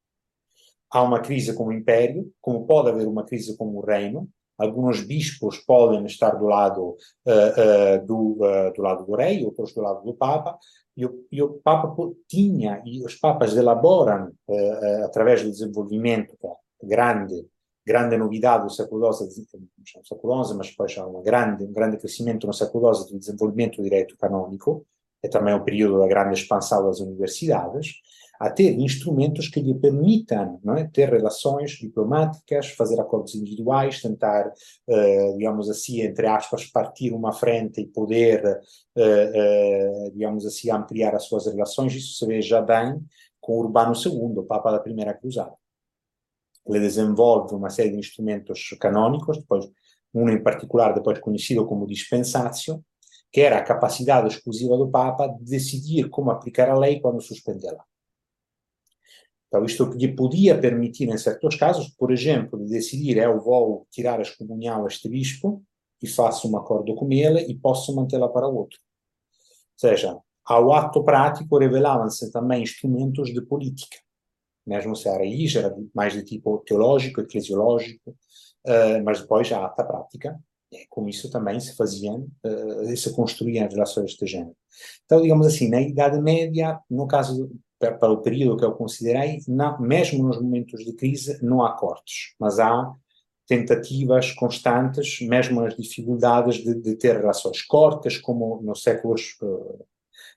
[SPEAKER 2] Há uma crise com o império, como pode haver uma crise com o reino, alguns bispos podem estar do lado uh, uh, do, uh, do lado do rei, outros do lado do papa, e o, e o Papa tinha, e os Papas elaboram, através do desenvolvimento, que é grande, grande novidade do século XII, no século XI, mas há uma grande, um grande crescimento no século XII do desenvolvimento do direito canônico, é também o período da grande expansão das universidades, a ter instrumentos que lhe permitam é, ter relações diplomáticas, fazer acordos individuais, tentar, uh, digamos assim, entre aspas, partir uma frente e poder, uh, uh, digamos assim, ampliar as suas relações. Isso se vê já bem com Urbano II, o Papa da Primeira Cruzada. Ele desenvolve uma série de instrumentos canônicos, depois um em particular, depois conhecido como dispensatio, que era a capacidade exclusiva do Papa de decidir como aplicar a lei quando suspendê-la. Então, isto lhe podia permitir, em certos casos, por exemplo, de decidir eu vou tirar a excomunhão a este bispo e faço um acordo com ele e posso mantê-la para outro. Ou seja, ao ato prático revelavam-se também instrumentos de política, mesmo se a raiz era mais de tipo teológico, eclesiológico, uh, mas depois a ata prática, com isso também se faziam, uh, se construíam relações de género. Então, digamos assim, na Idade Média, no caso para, para o período que eu considerei, não, mesmo nos momentos de crise, não há cortes, mas há tentativas constantes, mesmo as dificuldades de, de ter relações cortas, como nos séculos uh,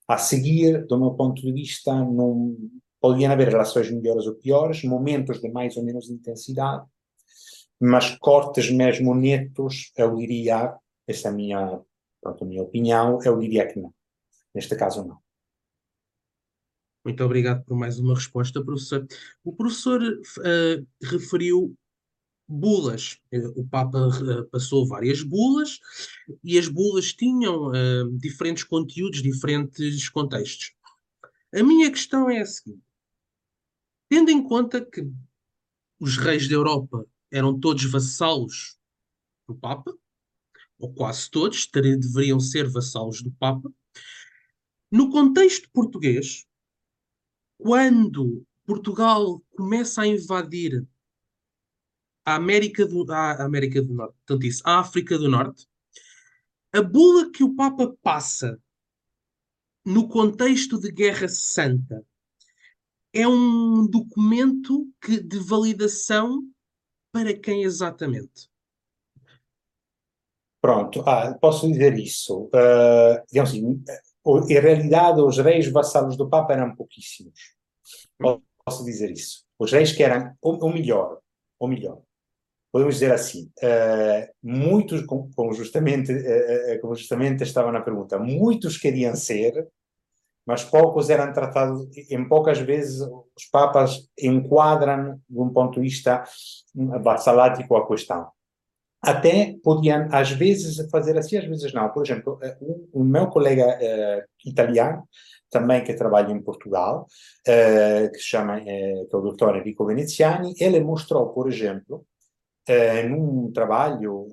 [SPEAKER 2] a seguir, do meu ponto de vista, não podiam haver relações melhores ou piores, momentos de mais ou menos intensidade, mas cortes mesmo netos, eu diria, essa é a minha, pronto, a minha opinião, eu diria que não. Neste caso, não.
[SPEAKER 1] Muito obrigado por mais uma resposta, professor. O professor uh, referiu bulas. Eh, o Papa uh, passou várias bulas e as bulas tinham uh, diferentes conteúdos, diferentes contextos. A minha questão é a seguinte: tendo em conta que os reis da Europa eram todos vassalos do Papa, ou quase todos deveriam ser vassalos do Papa, no contexto português, quando Portugal começa a invadir a América do, a América do Norte, portanto isso, a África do Norte, a bula que o Papa passa no contexto de Guerra Santa é um documento que, de validação para quem exatamente?
[SPEAKER 2] Pronto, ah, posso dizer isso. Uh, digamos assim, em realidade, os reis vassalos do Papa eram pouquíssimos. Posso dizer isso. Os reis que eram, o, melhor, o melhor, podemos dizer assim, uh, muitos, como justamente, uh, como justamente estava na pergunta, muitos queriam ser, mas poucos eram tratados, em poucas vezes os papas enquadram, de um ponto de vista vassalático, a questão até podiam, às vezes, fazer assim, às vezes não. Por exemplo, eh, o, meu colega uh, italiano, também que trabalha em Portugal, uh, que se chama, que é o doutor Enrico Veneziani, ele mostrou, por exemplo, num trabalho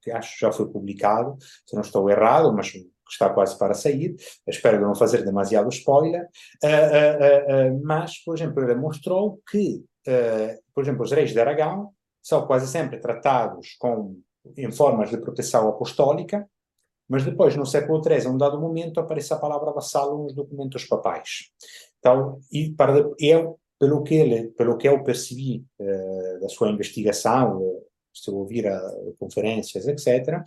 [SPEAKER 2] que acho que já foi publicado, se não estou errado, mas está quase para sair, espero não fazer demasiado spoiler, mas, por exemplo, ele mostrou que, por exemplo, os reis de Aragão são quase sempre tratados com, em formas de proteção apostólica, mas depois, no século XIII, a um dado momento, aparece a palavra vassalo nos documentos papais. Então, e para, eu, pelo que, ele, pelo que eu percebi da sua investigação, se ouvir a, conferências, etc.,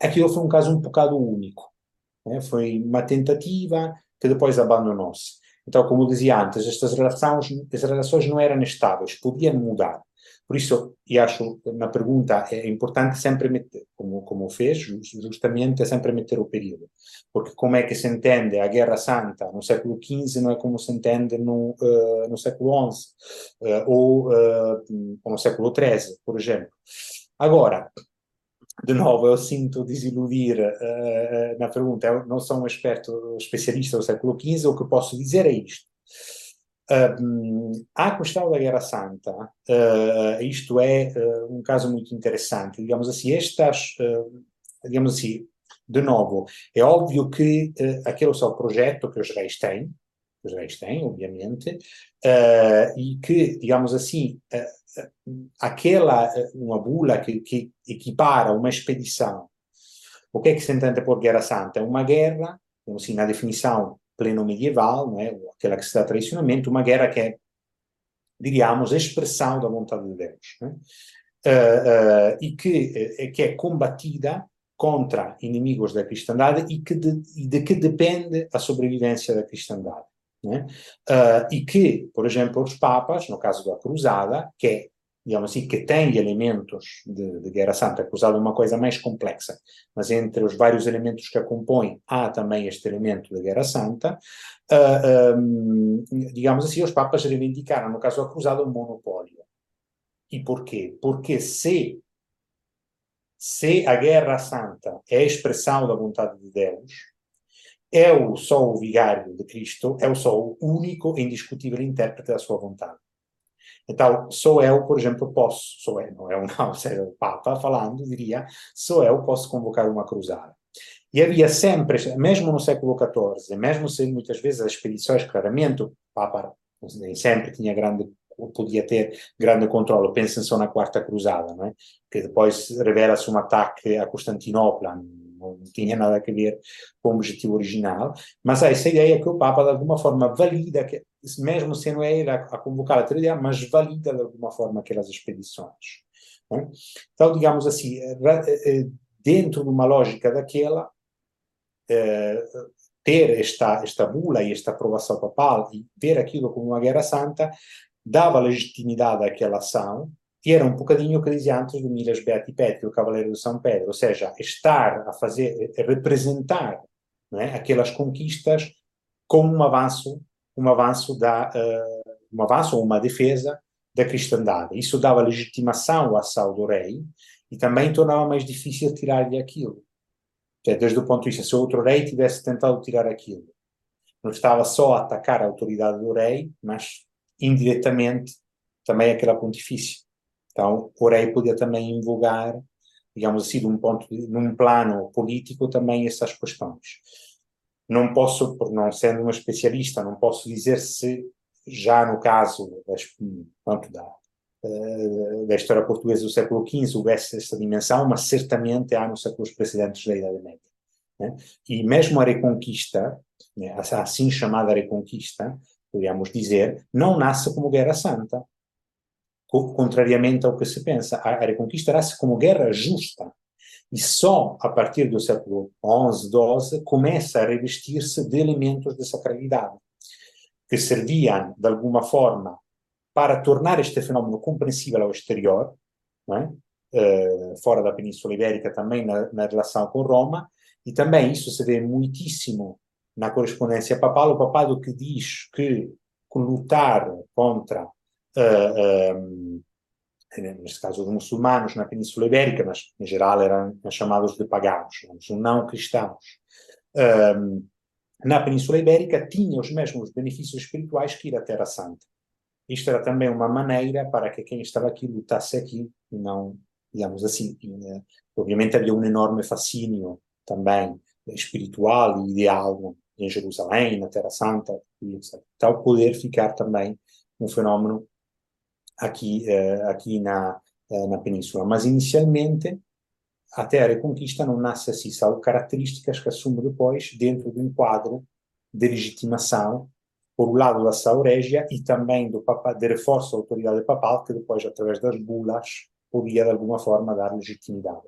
[SPEAKER 2] aquilo foi um caso um bocado único. Né? Foi uma tentativa que depois abandonou-se. Então, como dizia antes, estas relações, as relações não eram estáveis, podiam mudar. Por isso, e acho na pergunta é importante sempre meter, como, como fez, justamente, sempre meter o período. Porque como é que se entende a Guerra Santa no século XV não é como se entende no, uh, no século XI uh, ou, uh, no século XIII, por exemplo. Agora, de novo, eu sinto desiludir uh, na pergunta. Eu não sou um experto especialista do século XV, o que posso dizer é isto. Um, a questão da Guerra Santa, uh, isto é uh, um caso muito interessante. Digamos assim, estas, uh, digamos assim, de novo, é óbvio que aquele é o projeto que os reis têm, os reis têm, obviamente, e que, digamos assim, aquela, uma bula que, que equipara uma expedição, o que é que se entende por Guerra Santa? Uma guerra, assim, na definição pleno medieval, não é? aquela que se dá tradicionalmente, uma guerra que é, diríamos, expressão da vontade de Deus. Né? Uh, uh, e que, que é combatida contra inimigos da cristandade e que de, de que depende a sobrevivência da cristandade. Né? e que, por exemplo, os papas, no caso da cruzada, que é digamos assim, que tem elementos de, de, Guerra Santa, acusado de uma coisa mais complexa, mas entre os vários elementos que a compõem, há também este elemento de Guerra Santa, uh, ah, um, digamos assim, os papas reivindicaram, no caso da cruzada, um monopólio. E porquê? Porque se, se a Guerra Santa é a expressão da vontade de Deus, eu sou o vigário de Cristo, eu sou o único e indiscutível intérprete da sua vontade. Então, sou eu, por exemplo, posso, sou eu, não é um <laughs> seja o Papa falando, diria, sou eu, posso convocar uma cruzada. E havia sempre, mesmo no século XIV, mesmo se muitas vezes as expedições, claramente, o Papa nem sempre tinha grande podia ter grande controle. Pensem só na Quarta Cruzada, não é? que depois revela-se um ataque a Constantinopla, não tinha nada a ver com o objetivo original, mas há essa ideia que o Papa, de alguma forma, valida, que, mesmo se não é ele a, convocar a teoria, mas valida de alguma forma aquelas expedições. É? Então, digamos assim, eh, eh, dentro de uma lógica daquela, eh, ter esta, esta bula e esta aprovação papal e ver aquilo como uma guerra santa dava legitimidade àquela ação e era um bocadinho o que dizia antes do Miras Beati Petri, o Cavaleiro de São Pedro, ou seja, estar a fazer, a representar é, aquelas conquistas como um avanço, um avanço da, uh, um avanço ou uma defesa da cristandade. Isso dava legitimação à ação do rei e também tornava mais difícil tirar-lhe aquilo. Desde o ponto de vista, se outro rei tivesse tentado tirar aquilo, não estava só a atacar a autoridade do rei, mas indiretamente também aquela pontifícia. Então, o rei podia também invogar, digamos assim, num, ponto, num plano político também essas questões. Não posso, por não sendo uma especialista, não posso dizer se já no caso das, pronto, da, eh, da história portuguesa do século XV houvesse essa dimensão, mas certamente há nos séculos precedentes da Idade Média. Né? E mesmo a Reconquista, né, a assim chamada Reconquista, podemos dizer, não nasce como Guerra Santa, contrariamente ao que se pensa. A, Reconquista nasce como guerra justa. E só a partir do século XI, XII, começa a revestir-se de elementos de sacralidade, que serviam, de alguma forma, para tornar este fenómeno compreensível ao exterior, é? uh, fora da Península Ibérica, também na, na relação com Roma, e também isso se vê muitíssimo na correspondência papal, o papado que diz que lutar contra, uh, um, neste caso os muçulmanos na Península Ibérica, mas em geral eram chamados de pagãos, não cristãos, um, na Península Ibérica tinha os mesmos benefícios espirituais que ir à Terra Santa. Isto era também uma maneira para que quem estava aqui lutasse aqui, e não, digamos assim, eh, obviamente havia um enorme fascínio também espiritual e ideal em Jerusalém, na Terra Santa, e etc. Tal poder ficar também um fenómeno aqui, uh, aqui na, uh, na Península. Mas, inicialmente, até a Reconquista não nasce assim, são características que assume depois dentro de um quadro de legitimação, por um lado da Saurégia e também do papa, de reforço da autoridade papal, que depois, através das bulas, podia de alguma forma dar legitimidade.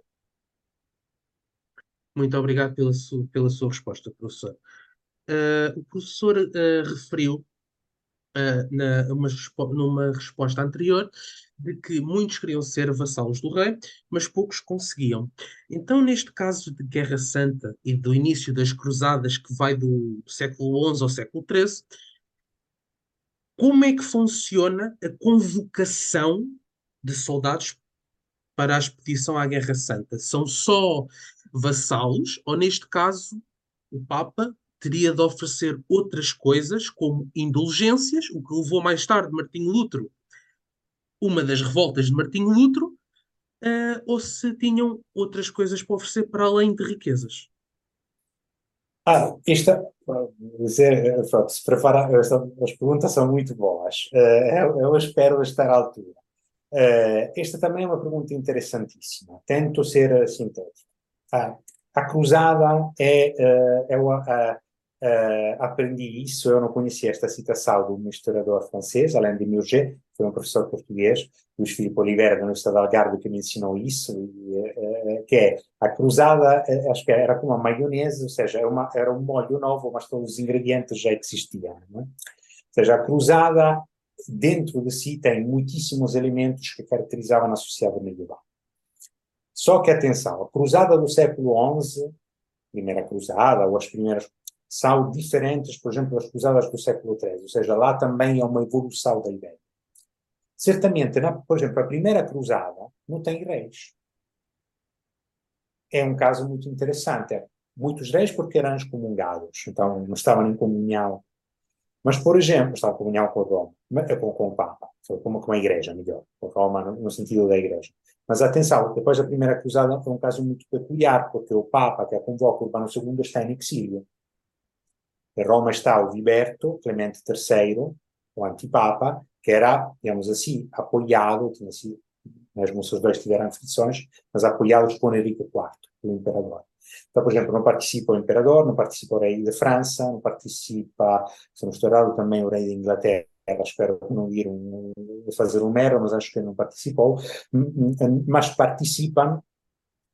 [SPEAKER 1] Muito obrigado pela sua, pela sua resposta, professor. Uh, o professor uh, referiu uh, na, uma, numa resposta anterior de que muitos queriam ser vassalos do rei, mas poucos conseguiam. Então, neste caso de Guerra Santa e do início das cruzadas, que vai do século XI ao século XIII, como é que funciona a convocação de soldados para a expedição à Guerra Santa? São só vassalos, ou neste caso, o Papa teria de oferecer outras coisas, como indulgências, o que levou mais tarde Martinho Lutero, uma das revoltas de Martinho Lutero, uh, ou se tinham outras coisas para oferecer para além de riquezas.
[SPEAKER 2] Ah, esta, dizer, pronto, se prepara, as perguntas são muito boas. Uh, eu, espero estar à altura. Uh, esta também é uma pergunta interessantíssima. Tento ser sintético. Ah, a cruzada é, é a, Uh, aprendi isso, eu não conhecia esta citação de um historiador francês, além de Murger, foi um professor português, Luís Filipe Oliveira, da Universidade de Algarve, que me ensinou isso, e, uh, que é a cruzada, uh, acho que era como uma maionese, ou seja, era, uma, era um molho novo, mas todos os ingredientes já existiam. É? Ou seja, a cruzada dentro de si tem muitíssimos elementos que caracterizavam a sociedade medieval. Só que, atenção, a cruzada do século XI, primeira cruzada, ou as primeiras são diferentes, por exemplo, das cruzadas do século XIII, ou seja, lá também é uma evolução da ideia. Certamente, na, por exemplo, a primeira cruzada não tem reis. É um caso muito interessante. Muitos reis porque eram excomungados, então não estavam em comunhão. Mas, por exemplo, estavam em comunhão com Roma. com, com o Papa, como com a Igreja, melhor, com Roma no, no sentido da Igreja. Mas atenção, depois da Primeira Cruzada foi um caso muito peculiar, porque o Papa que a convoca, Urbano II, está em exílio. Em Roma está o Viberto, Clemente III, o antipapa, que era, digamos assim, apoiado, tinha sido, mesmo os dois tiveram fricções, mas apoiados por Henrique IV, o imperador. Então, por exemplo, não participa o imperador, não participa o rei de França, não participa, se não estou errado, também o rei de Inglaterra, espero não ir um, fazer um mero, mas acho que não participou, mas participam,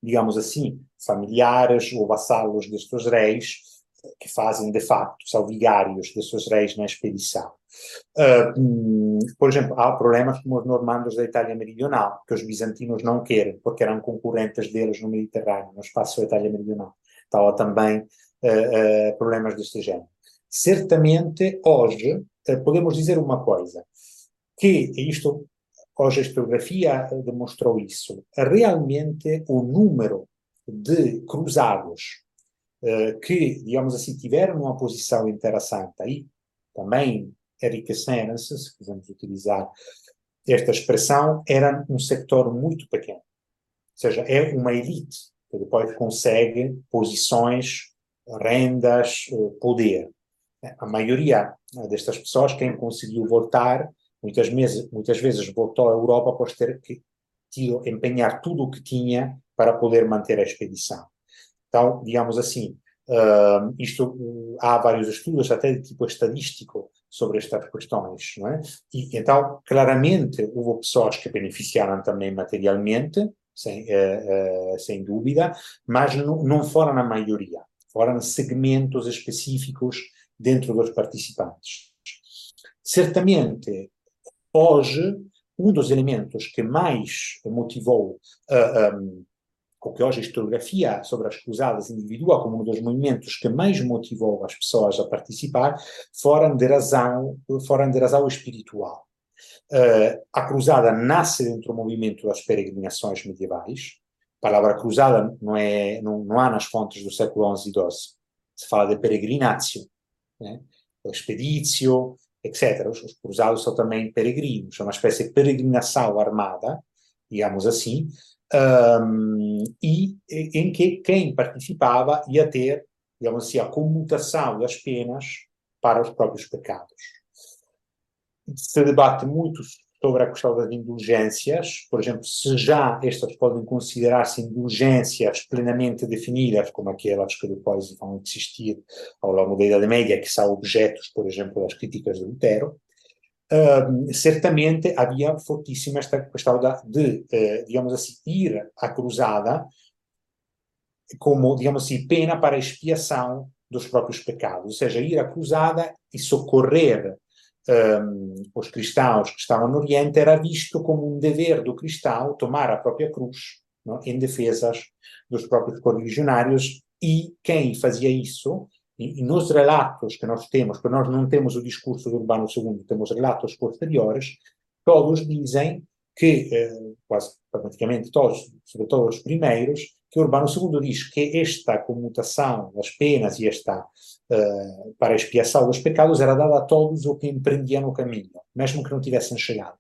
[SPEAKER 2] digamos assim, familiares ou vassalos destes reis, que fazem de facto, são vigários desses reis na expedição. Uh, por exemplo, há problemas como os normandos da Itália Meridional, que os bizantinos não querem, porque eram concorrentes deles no Mediterrâneo, no espaço da Itália Meridional. Então há também uh, uh, problemas deste género. Certamente, hoje, podemos dizer uma coisa, que isto, hoje a historiografia demonstrou isso, realmente o número de cruzados que, digamos assim, tiveram uma posição interessante aí, também enriqueceram-se, se quisermos utilizar esta expressão, era um sector muito pequeno. Ou seja, é uma elite que depois consegue posições, rendas, poder. A maioria destas pessoas, quem conseguiu voltar, muitas vezes, muitas vezes voltou à Europa após ter que tido, empenhar tudo o que tinha para poder manter a expedição. Então, digamos assim, uh, isto, uh, há vários estudos, até de tipo estadístico, sobre estas questões. Não é? E, então, claramente, houve pessoas que beneficiaram também materialmente, sem, uh, sem dúvida, mas não, não foram a maioria. Foram segmentos específicos dentro dos participantes. Certamente, hoje, um dos elementos que mais motivou uh, um, o que hoje a historiografia sobre as cruzadas individua como um dos movimentos que mais motivou as pessoas a participar, foram de razão, foram de razão espiritual. Uh, a cruzada nasce dentro do movimento das peregrinações medievais. A palavra cruzada não, é, não, não há nas fontes do século XI e XII. Se fala de peregrinatio, né? etc. Os, os cruzados são também peregrinos, é uma espécie de peregrinação armada, digamos assim, um, e em que quem participava ia ter, digamos assim, a comutação das penas para os próprios pecados. Se debate muito sobre a questão das indulgências, por exemplo, se já estas podem considerar-se indulgências plenamente definidas, como aquelas que depois vão existir ao longo da Idade Média, que são objetos, por exemplo, das críticas de Lutero, Certamente havia fortíssima esta questão de, uh, digamos assim, ir à cruzada como, digamos assim, pena para expiação dos próprios pecados, ou seja, ir à cruzada e socorrer um, os cristãos que estavam no Oriente era visto como um dever do cristão tomar a própria cruz não, em defesas dos próprios correligionários. E quem fazia isso e, nos relatos que nós temos, porque nós não temos o discurso do Urbano II, temos relatos posteriores, todos dizem que, eh, quase praticamente todos, sobretudo os primeiros, que Urbano II diz que esta comutação das penas e esta uh, para expiação dos pecados era dada a todos os que empreendiam no caminho, mesmo que não tivessem chegado.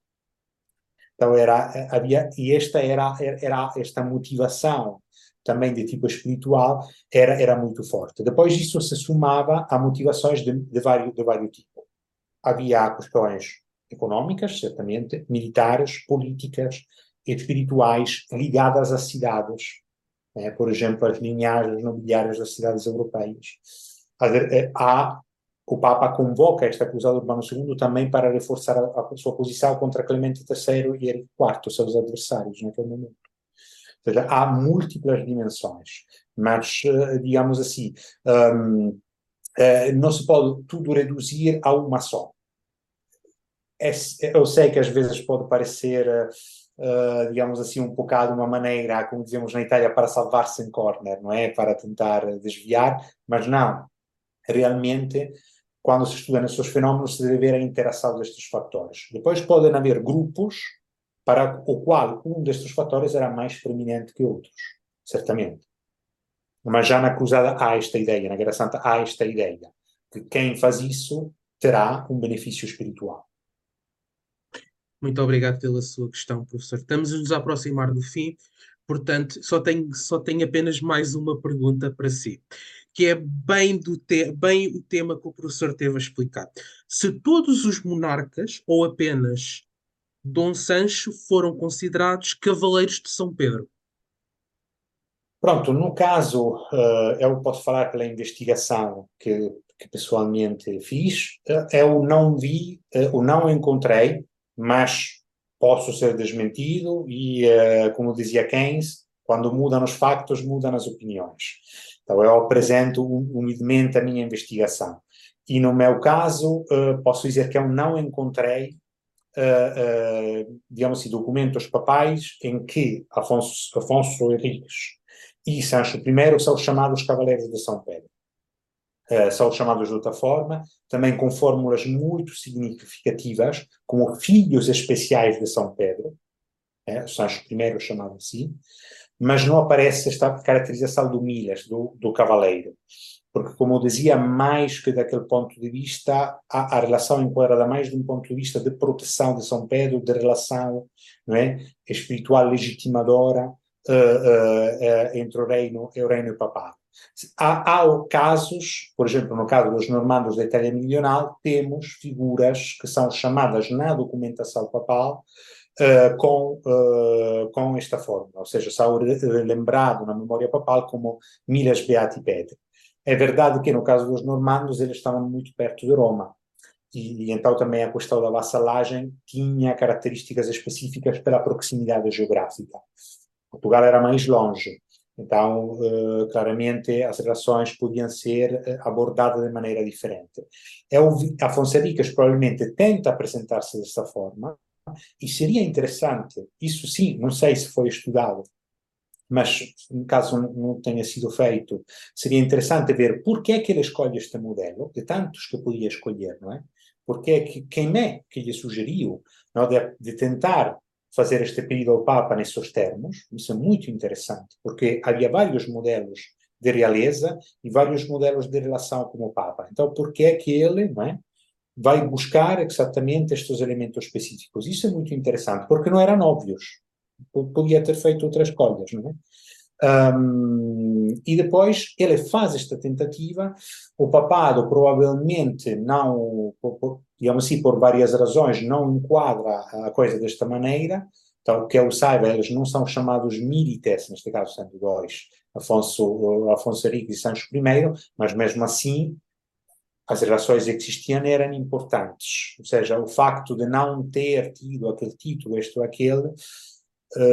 [SPEAKER 2] Então era havia e esta era era esta motivação também de tipo espiritual, era, era muito forte. Depois isso se somava a motivações de, de, vários, de vários tipos. Havia questões econômicas, certamente, militares, políticas e espirituais ligadas às cidades. Né? Por exemplo, as linhagens nobiliárias das cidades europeias. Eh, há, o Papa convoca esta cruzada Urbano II também para reforçar a, a sua posição contra Clemente III e Henrique IV, seus adversários naquele momento seja, há múltiplas dimensões, mas, eh, digamos assim, um, eh, não se pode tudo reduzir a uma só. É, eu sei que às vezes pode parecer, uh, digamos assim, um bocado uma maneira, como dizemos na Itália, para salvar-se em corner, não é? Para tentar desviar, mas não. Realmente, quando se estuda nesses fenómenos, se deve ver a interação destes fatores. Depois podem haver grupos para o qual um destes fatores era mais preeminente que outros, certamente. Mas já na cruzada há esta ideia, na Guerra Santa há esta ideia, que quem faz isso terá um benefício espiritual.
[SPEAKER 1] Muito obrigado pela sua questão, professor. Estamos a nos aproximar do fim, portanto, só tenho, só tenho apenas mais uma pergunta para si, que é bem, do te bem o tema que o professor teve a explicar. Se todos os monarcas, ou apenas Dom Sancho, foram considerados cavaleiros de São Pedro?
[SPEAKER 2] Pronto, no caso, uh, eu posso falar pela investigação que, que pessoalmente fiz, uh, eu não vi, uh, não encontrei, mas posso ser desmentido e, como dizia Keynes, quando mudam os factos, mudam as opiniões. Então eu apresento humildemente a minha investigação. E no meu caso, posso dizer que eu não encontrei digamos assim, documentos papais em que Afonso, Afonso Henriques e Sancho I são chamados Cavaleiros de São Pedro. Uh, são chamados de outra forma, também com fórmulas muito significativas, como filhos especiais de São Pedro, é, Sancho I chamado assim, mas não aparece esta caracterização do Milas, do, do cavaleiro. Porque, como eu dizia, mais que daquele ponto de vista, a, a relação enquadrada mais de um ponto de vista de proteção de São Pedro, de relação não é, espiritual legitimadora uh, uh, entre o reino e o reino papal. Há, há, casos, por exemplo, no caso dos normandos da Itália Meridional, temos figuras que são chamadas na documentação papal uh, com, uh, com esta forma, ou seja, são lembrado na memória papal como Milas Beati Pedro. É verdade que no caso dos normandos eles estavam muito perto de Roma, e, e, então também a questão da vassalagem tinha características específicas pela proximidade geográfica. Portugal era mais longe, então uh, claramente as relações podiam ser uh, abordadas de maneira diferente. Eu, Afonso Henriques provavelmente tenta apresentar-se dessa forma, e seria interessante, isso sim, não sei se foi estudado, mas caso não tenha sido feito, seria interessante ver por que é que ele escolhe este modelo, de tantos que podia escolher, não é? Porque é que, quem é que lhe sugeriu não, de, de tentar fazer este pedido ao Papa nesses termos, isso é muito interessante, porque havia vários modelos de realeza e vários modelos de relação com o Papa. Então, por que é que ele não é, vai buscar exatamente estes elementos específicos? Isso é muito interessante, porque não eram óbvios. Podia ter feito outras escolhas, não é? Um, e depois ele faz esta tentativa, o papado provavelmente não, digamos assim, por várias razões, não enquadra a coisa desta maneira, então que eu saiba, eles não são chamados milites, neste caso sendo dois, Afonso, Afonso Henrique e Sancho I, mas mesmo assim as relações existiam eram importantes, ou seja, o facto de não ter tido aquele título, este ou aquele,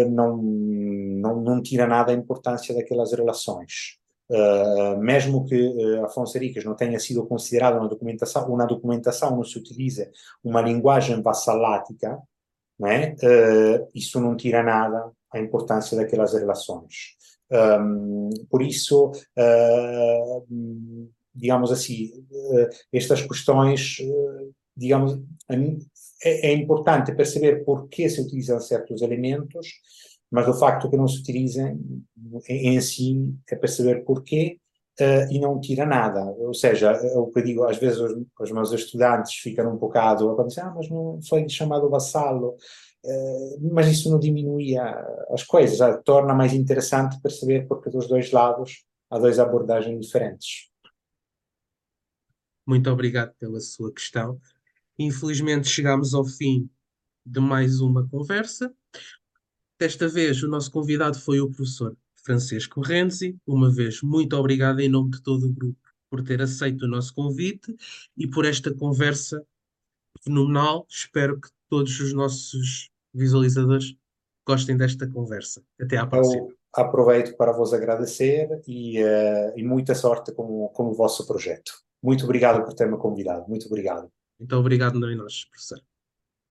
[SPEAKER 2] não, não, não tira nada a importância daquelas relações. Uh, mesmo que uh, Afonso Henriques não tenha sido considerado uma documentação, uma documentação não se utiliza uma linguagem vassalática, né? Uh, isso não tira nada a importância daquelas relações. Um, por isso, digamos assim, estas questões, digamos, é, é importante perceber por que se utilizam certos elementos, mas o facto que não se utilizem em si é perceber porquê uh, e não tira nada. Ou seja, é o que eu digo, às vezes os, os meus estudantes ficam um bocado a dizer, ah, mas não foi chamado vassalo, uh, mas isso não diminuía as coisas, uh, torna mais interessante perceber porque dos dois lados há duas abordagens diferentes.
[SPEAKER 1] Muito obrigado pela sua questão. Infelizmente chegamos ao fim de mais uma conversa. Desta vez, o nosso convidado foi o professor Francisco Renzi. Uma vez, muito obrigado em nome de todo o grupo por ter aceito o nosso convite e por esta conversa fenomenal. Espero que todos os nossos visualizadores gostem desta conversa. Até à próxima. Eu
[SPEAKER 2] aproveito para vos agradecer e, uh, e muita sorte com, com o vosso projeto. Muito obrigado por ter me convidado. Muito obrigado.
[SPEAKER 1] Muito obrigado, nós, professor.